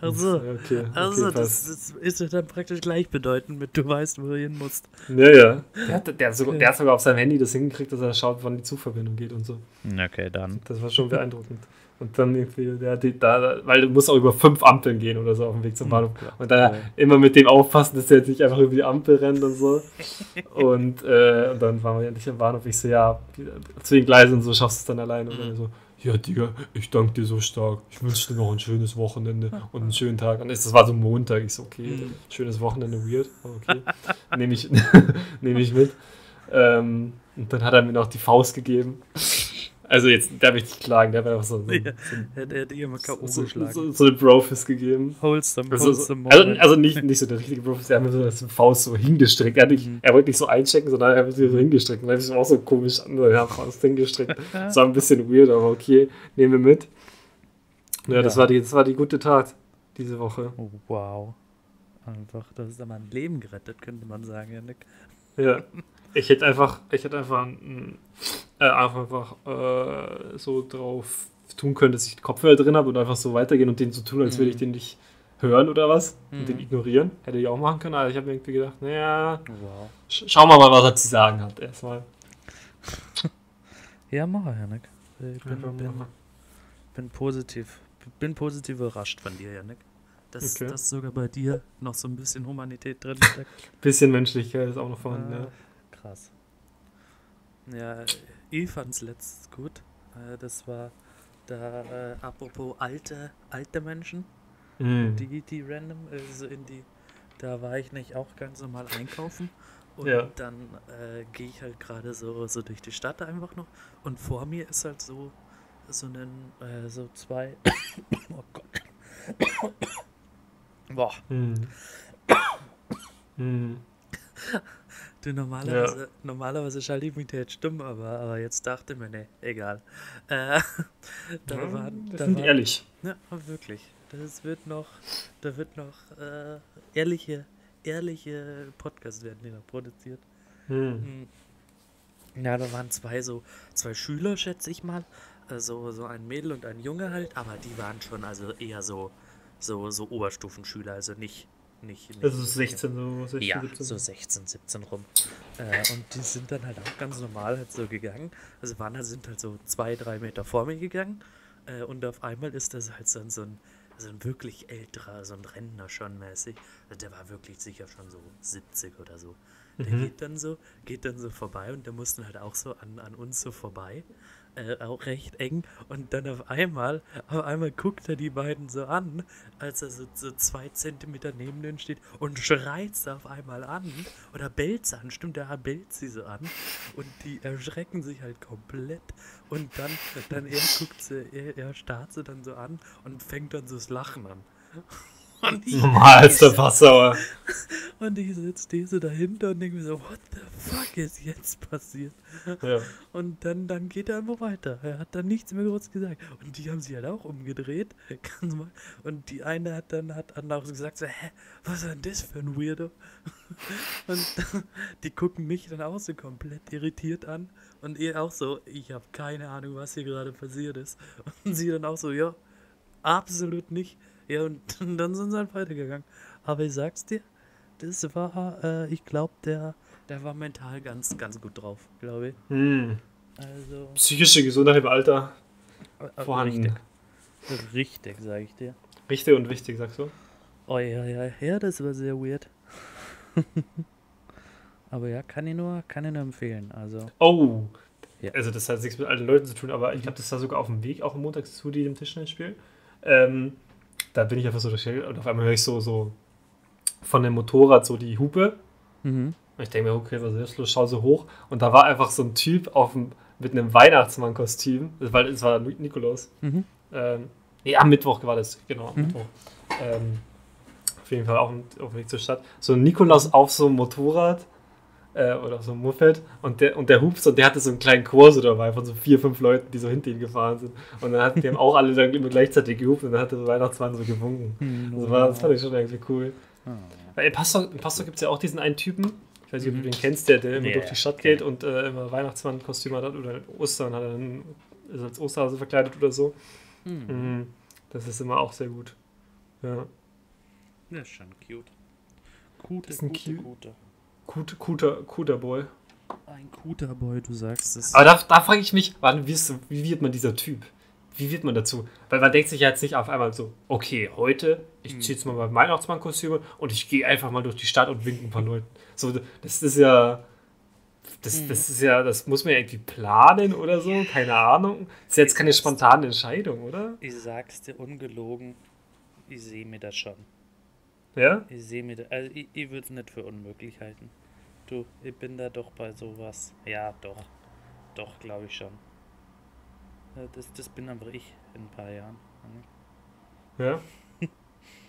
Also, Okay, okay, also das, das ist ja dann praktisch gleichbedeutend mit, du weißt, wo du hin musst. Ja, ja. Der hat, der, hat sogar, der hat sogar auf seinem Handy das hingekriegt, dass er schaut, wann die Zugverbindung geht und so. Okay, dann. Das war schon beeindruckend. Und dann irgendwie, der, die, da, weil du musst auch über fünf Ampeln gehen oder so auf dem Weg zum Bahnhof. Und da Ja. immer mit dem aufpassen, dass der jetzt nicht einfach über die Ampel rennt und so. und, äh, und dann waren wir endlich am Bahnhof. Ich so, ja, zu den Gleisen und so schaffst du es dann alleine. Und dann so, ja, Digga, ich danke dir so stark. Ich wünsche dir noch ein schönes Wochenende und einen schönen Tag. Und das war so Montag. Ich so, okay, Mhm. schönes Wochenende, weird. Okay, nehme ich, nehm ich mit. Ähm, und dann hat er mir noch die Faust gegeben. Also jetzt, will ich nicht klagen, der hat mir einfach so, so, Ja, Hätte er dir immer K.O. so, geschlagen. so, so eine Brofist gegeben. Wholesome, Also, wholesome also, also nicht, nicht so der richtige Brofist, der hat mir so das Faust so hingestreckt. Er, nicht, Mhm. er wollte nicht so einchecken, sondern er hat mir so hingestreckt. Und dann habe ich auch so komisch an der Faust hingestreckt. Das war ein bisschen weird, aber okay, nehmen wir mit. Ja, das, Ja. war die, das war die gute Tat diese Woche. Oh, wow. Einfach, das ist aber ein Leben gerettet, könnte man sagen, Janik. Ja. Ich hätte einfach, ich hätte einfach, äh, einfach äh, so drauf tun können, dass ich den Kopfhörer drin habe und einfach so weitergehen und den so tun, als würde ich Mhm. den nicht hören oder was und Mhm. den ignorieren. Hätte ich auch machen können, aber ich habe mir irgendwie gedacht, naja, Wow. sch schauen wir mal, was er zu sagen hat erstmal. Ja, mach er, Janik. Ich bin, Einfach bin, mal. bin positiv. Bin positiv überrascht von dir, Janik. Dass, Okay. dass sogar bei dir noch so ein bisschen Humanität drin steckt. Bisschen Menschlichkeit ist auch noch vorhanden. Ah, Ja. Krass. Ja, ich fand's letztes gut. Äh, Das war da, äh, apropos alte, alte Menschen, Mhm. die, die random, also in die, da war ich nicht auch ganz normal einkaufen. Und Ja. dann äh, gehe ich halt gerade so, so durch die Stadt einfach noch. Und vor mir ist halt so, so ein, äh, so zwei, oh Gott. Boah. Mhm. Mhm. Du, normalerweise, normalerweise schalte ich mich da jetzt stumm, aber, aber jetzt dachte mir, ne, egal. Äh, da Ja, waren, das da sind waren, ehrlich. Ja, wirklich. Das wird noch, da wird noch äh, ehrliche, ehrliche Podcasts werden die noch produziert. Mhm. Hm. Ja, da waren zwei so, zwei Schüler, schätze ich mal. Also so ein Mädel und ein Junge halt, aber die waren schon also eher so, so, so Oberstufenschüler, also nicht, nicht, nicht Also 16, so 16, ja, 17. so 16, 17 rum. Äh, und die sind dann halt auch ganz normal halt so gegangen. Also waren halt, sind halt so zwei, drei Meter vor mir gegangen. Äh, und auf einmal ist das halt so ein, so ein, so ein wirklich älterer, so ein Rentner schon mäßig. Also der war wirklich sicher schon so 70 oder so. Der Mhm. geht dann so, geht dann so vorbei und der musste halt auch so an, an uns so vorbei. Äh, auch recht eng. Und dann auf einmal, auf einmal guckt er die beiden so an, als er so, so zwei Zentimeter neben denen steht und schreit sie auf einmal an. Oder bellt sie an, stimmt, er bellt sie so an. Und die erschrecken sich halt komplett. Und dann, dann er guckt sie, er, er starrt sie dann so an und fängt dann so das Lachen an. Und ich, Normal ist der Passauer. und ich sitze so dahinter und denke mir so, what the fuck ist jetzt passiert? Ja. Und dann, dann geht er einfach weiter. Er hat dann nichts mehr groß gesagt. Und die haben sich halt auch umgedreht. Und die eine hat dann, hat auch gesagt, so, hä, was ist denn das für ein Weirdo? Und die gucken mich dann auch so komplett irritiert an. Und er auch so, ich habe keine Ahnung, was hier gerade passiert ist. Und sie dann auch so, ja, absolut nicht. Ja, und dann sind sie halt weitergegangen. Aber ich sag's dir, das war, äh, ich glaube, der, der war mental ganz, ganz gut drauf, glaube ich. Hm. Also. Psychische Gesundheit im Alter äh, vorhanden. Richtig, richtig sage ich dir. Richtig und wichtig, sagst du? Oh ja, ja, ja, das war sehr weird. Aber ja, kann ich nur, kann ich nur empfehlen. Also, Oh. Ja. Also das hat nichts mit alten Leuten zu tun, aber ich glaube, das war sogar auf dem Weg, auch am Montag zu diesem Tischtennisspiel. Ähm, da bin ich einfach so durch und auf einmal höre ich so, so von dem Motorrad so die Hupe. mhm. Und ich denke mir, okay, was ist los? Schau so hoch. Und da war einfach so ein Typ auf dem, mit einem Weihnachtsmann-Kostüm. Das war, das war Ni- Nikolaus. Mhm. Ähm, nee, am Mittwoch war das, genau, am Mhm. Mittwoch. Ähm, auf jeden Fall auch auf dem Weg zur Stadt. So ein Nikolaus auf so einem Motorrad äh, oder so einem Moped und der, und der Hupst und der hatte so einen kleinen Chor so dabei von so vier, fünf Leuten, die so hinter ihm gefahren sind. Und dann hatten die haben auch alle dann immer gleichzeitig gehupt und dann hat der Weihnachtsmann so gewunken. Mhm. Das, war, das fand ich schon irgendwie cool. Ah. Weil in Pastor, in Pastor gibt es ja auch diesen einen Typen, ich weiß nicht, ob Mhm. du den kennst, der, der immer Ja, durch die Stadt geht und äh, immer Weihnachtsmann-Kostüm hat oder Ostern hat er dann, ist als Osterhase verkleidet oder so. Mhm. Mhm. Das ist immer auch sehr gut. Ja. Das ist schon cute. Gute, Das ist ein gute, cute-. Gut, guter, guter Boy. Ein guter Boy, du sagst es. Aber da, da frage ich mich, wann wirst du, wie wird man dieser Typ? Wie wird man dazu? Weil man denkt sich ja jetzt nicht auf einmal so, okay, heute, ich ziehe jetzt mal mein Weihnachtsmannkostüm und ich gehe einfach mal durch die Stadt und winke ein paar Leuten. So, das ist ja. Das, das ist ja, das muss man ja irgendwie planen oder so, keine Ahnung. Das ist jetzt keine spontane Entscheidung, oder? Ich sag's dir ungelogen, ich sehe mir das schon. Ja? Ich sehe mir also ich, ich würde es nicht für unmöglich halten. Du, ich bin da doch bei sowas. Ja, doch. Doch, glaube ich schon. Ja, Das, das bin aber ich in ein paar Jahren. Ja?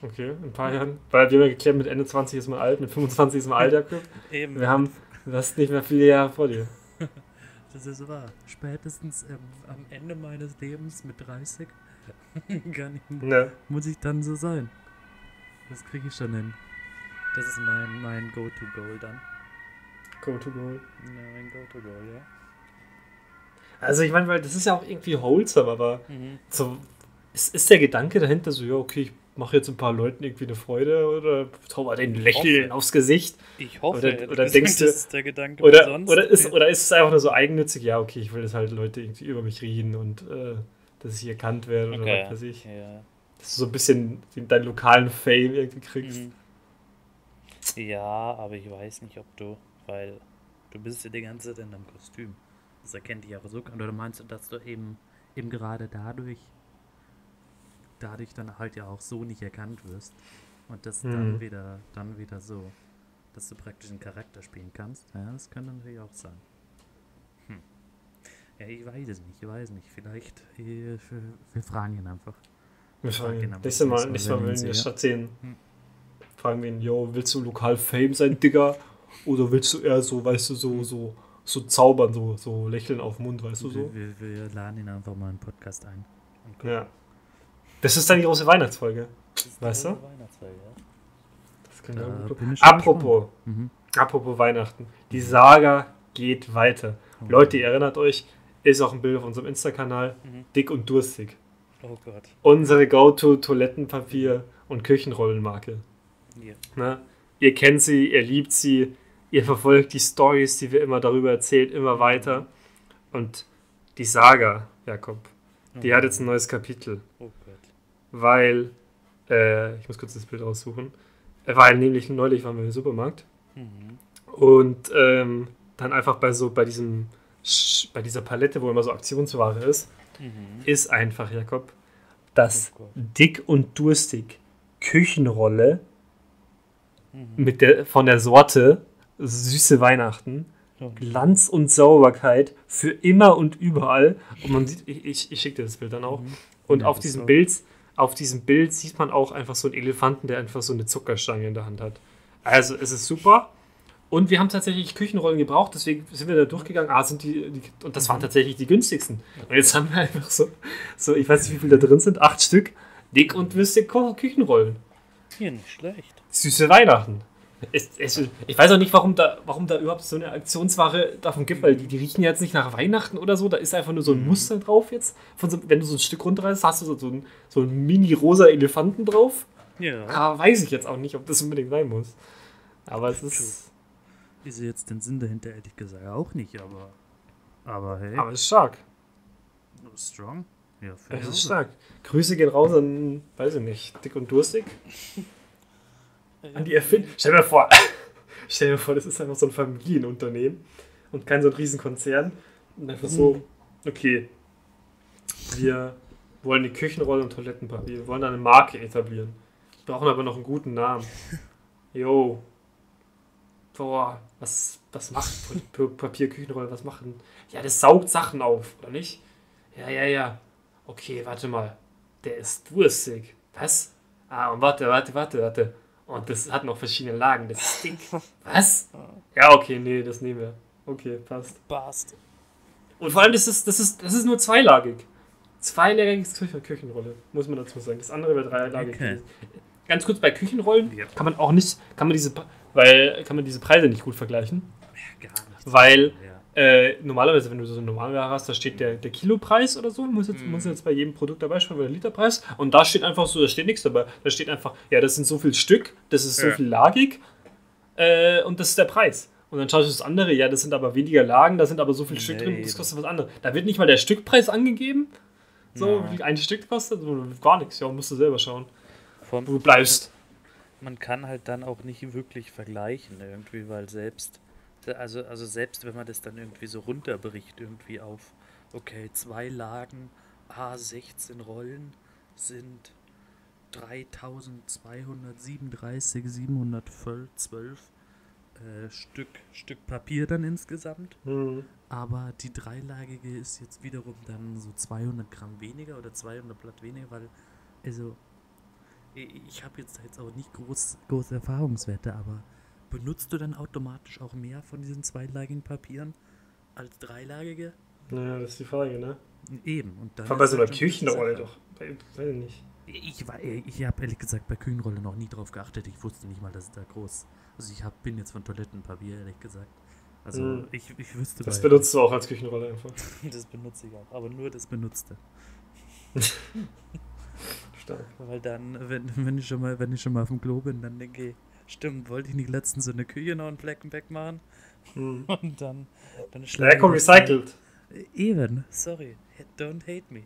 Okay, in ein paar Jahren. Weil wir haben ja geklärt, mit Ende 20 ist man alt, mit 25 ist man alt, Jakob. Eben, Wir haben, du hast nicht mehr viele Jahre vor dir. das ist wahr. Spätestens ähm, am Ende meines Lebens mit 30 kann ich, Ne? muss ich dann so sein. Das kriege ich schon hin. Das ist mein, mein Go-To-Goal dann. Go to go. Ja, mein Go-To-Goal, ja. Also ich meine, weil das ist ja auch irgendwie wholesome, aber Mhm. so ist, ist der Gedanke dahinter so, ja, okay, ich mache jetzt ein paar Leuten irgendwie eine Freude oder zauber den Lächeln hoffe. aufs Gesicht. Ich hoffe, Oder- oder denkst du- das ist der Gedanke. Oder, sonst, oder, ist, oder ist es einfach nur so eigennützig, ja, okay, ich will, dass halt Leute irgendwie über mich reden und äh, dass ich erkannt werde oder okay. was weiß ich. Ja. Dass du so ein bisschen deinen lokalen Fame irgendwie kriegst. Mhm. Ja, aber ich weiß nicht, ob du, weil du bist ja die ganze Zeit in deinem Kostüm. Das erkennt dich auch so. Oder meinst du, dass du eben, eben gerade dadurch, dadurch dann halt ja auch so nicht erkannt wirst und das dann Mhm. wieder, dann wieder so, dass du praktisch einen Charakter spielen kannst? Ja, das könnte natürlich auch sein. Hm. Ja, ich weiß es nicht, ich weiß nicht. Vielleicht, äh, wir fragen ihn einfach. Wir Frag fragen Nächstes Mal, nächstes Mal, wenn wir in der. Stadt sehen, Hm. fragen wir ihn, yo, willst du lokal Fame sein, Digga? Oder willst du eher so, weißt du, so, so, so zaubern, so, so lächeln auf den Mund, weißt du so? Wir, wir, wir laden ihn einfach mal in den Podcast ein. Ja. Das ist dann die große Weihnachtsfolge. Weißt du? Weihnachtsfolge, ja. Das Da gut- Apropos, Mhm. apropos Weihnachten. Die Saga geht weiter. Oh. Leute, ihr erinnert euch, ist auch ein Bild auf unserem Insta-Kanal. Mhm. Dick und durstig. Oh Gott. Unsere Go-To-Toilettenpapier- und Küchenrollenmarke. Hier. Ne? Ihr kennt sie, ihr liebt sie, ihr verfolgt die Stories, die wir immer darüber erzählt, immer weiter. Und die Saga, Jakob, die oh. hat jetzt ein neues Kapitel, Oh Gott. weil, äh, ich muss kurz das Bild raussuchen, äh, weil nämlich neulich waren wir im Supermarkt Mhm. und ähm, dann einfach bei so, bei diesem, bei dieser Palette, wo immer so Aktionsware ist, Mhm. ist einfach, Jakob, das Oh dick und durstig Küchenrolle Mhm. mit der, von der Sorte Süße Weihnachten. Oh. Glanz und Sauberkeit für immer und überall. Und man sieht, ich, ich, ich schicke dir das Bild dann auch. Mhm. Und Ja, auf diesem auch. Bild, auf diesem Bild sieht man auch einfach so einen Elefanten, der einfach so eine Zuckerstange in der Hand hat. Also es ist super. Und wir haben tatsächlich Küchenrollen gebraucht, deswegen sind wir da durchgegangen. Ah, sind die, die und das waren tatsächlich die günstigsten. Und jetzt haben wir einfach so, so, ich weiß nicht, wie viele da drin sind, acht Stück, dick und wüste Küchenrollen. Hier nicht schlecht. Süße Weihnachten. Es, es, ich weiß auch nicht, warum da, warum da überhaupt so eine Aktionsware davon gibt, weil die, die riechen jetzt nicht nach Weihnachten oder so. Da ist einfach nur so ein Muster drauf jetzt. So, wenn du so ein Stück runterreißt, hast du so, so einen, so mini-rosa Elefanten drauf. Ja. Aber weiß ich jetzt auch nicht, ob das unbedingt sein muss. Aber es ist, sehe jetzt den Sinn dahinter ehrlich gesagt auch nicht, aber. Aber hey, aber es ist stark. strong. Ja, fair. Es ist stark. Grüße gehen raus an, weiß ich nicht, dick und durstig. An die Erfinder. Stell dir vor, stell dir vor, das ist einfach so ein Familienunternehmen und kein so ein Riesenkonzern. Und einfach so, okay, wir wollen die Küchenrolle und Toilettenpapier, wir wollen eine Marke etablieren. Wir brauchen aber noch einen guten Namen. Yo. Boah, was, was macht Pa- Papier, Küchenrolle, was machen? Ja, das saugt Sachen auf, oder nicht? Ja, ja, ja. Okay, warte mal. Der ist durstig. Was? Ah, und warte, warte, warte, warte. Und das hat noch verschiedene Lagen. Das ist dick. Was? Ja, okay, nee, das nehmen wir. Okay, passt. Passt. Und vor allem, das ist, das ist, das ist nur zweilagig. Zweilagiges Küchen Küchenrolle, muss man dazu sagen. Das andere wäre dreilagig. Okay. Ganz kurz bei Küchenrollen Ja. kann man auch nicht, kann man diese, weil kann man diese Preise nicht gut vergleichen, Ja, gar nichts. weil Ja. äh, normalerweise, wenn du so eine Normalware hast, da steht der, der Kilopreis oder so, muss jetzt, muss jetzt bei jedem Produkt dabei stehen, oder der Literpreis. Und da steht einfach so, da steht nichts dabei. Da steht einfach, ja, das sind so viel Stück, das ist so Ja. viel lagig äh, und das ist der Preis. Und dann schaust du das andere, ja, das sind aber weniger Lagen, da sind aber so viel Stück drin, Nee, das das- kostet was anderes. Da wird nicht mal der Stückpreis angegeben, so Ja. wie ein Stück kostet, gar nichts. Ja, musst du selber schauen, wo du bleibst. Man kann halt dann auch nicht wirklich vergleichen irgendwie, weil selbst, also, also selbst wenn man das dann irgendwie so runterbricht, irgendwie auf, okay, zwei Lagen, A16 Rollen sind 3237, 712 äh, Stück, Stück Papier dann insgesamt. Hm. Aber die dreilagige ist jetzt wiederum dann so 200 Gramm weniger oder 200 Blatt weniger, weil, also, ich habe jetzt, jetzt auch nicht groß, große Erfahrungswerte, aber benutzt du dann automatisch auch mehr von diesen zweilagigen Papieren als dreilagige? Naja, das ist die Frage, ne? Eben. Und dann Vor allem bei so einer Küchenrolle doch. Bei- Weiß ich nicht. Ich, war- ich habe ehrlich gesagt bei Küchenrolle noch nie drauf geachtet. Ich wusste nicht mal, dass es da groß. Also ich hab, bin jetzt von Toilettenpapier, ehrlich gesagt. Also Hm. ich, ich wüsste Das benutzt du auch als Küchenrolle einfach. Das benutze ich auch, aber nur das Benutzte. Stark. Weil dann, wenn, wenn, ich schon mal, wenn ich schon mal auf dem Klo bin, dann denke ich, stimmt, wollte ich nicht letztens so eine Küche noch einen Flecken wegmachen? Hm. Und dann, dann dann- recycelt. Even, sorry, don't hate me.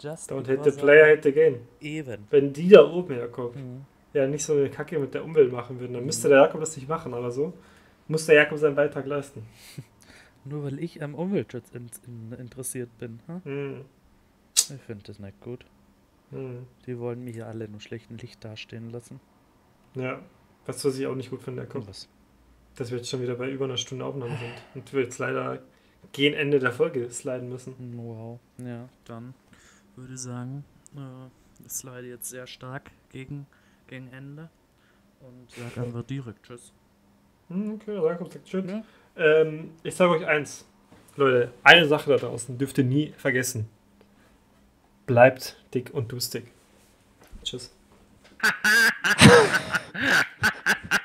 Just Don't hate the player, hate the game. Even. Wenn die da oben, Jakob, Mhm. ja nicht so eine Kacke mit der Umwelt machen würden, dann müsste der Jakob das nicht machen, aber so muss der Jakob seinen Beitrag leisten. Nur weil ich am Umweltschutz in, in, interessiert bin. Hm? Hm. Ich finde das nicht gut. Hm. Die wollen mich hier alle in einem schlechten Licht dastehen lassen. Ja, was was ich auch nicht gut finde, Jakob, Was? dass wir jetzt schon wieder bei über einer Stunde Aufnahme sind und wir jetzt leider gegen Ende der Folge sliden müssen. Wow. Ja, dann würde ich sagen, äh, ich slide jetzt sehr stark gegen, gegen Ende und sag einfach direkt Tschüss. Hm, okay, Jakob sagt Tschüss. Ja. Ähm, ich sage euch eins, Leute, eine Sache da draußen dürft ihr nie vergessen. Bleibt dick und dustig. Tschüss.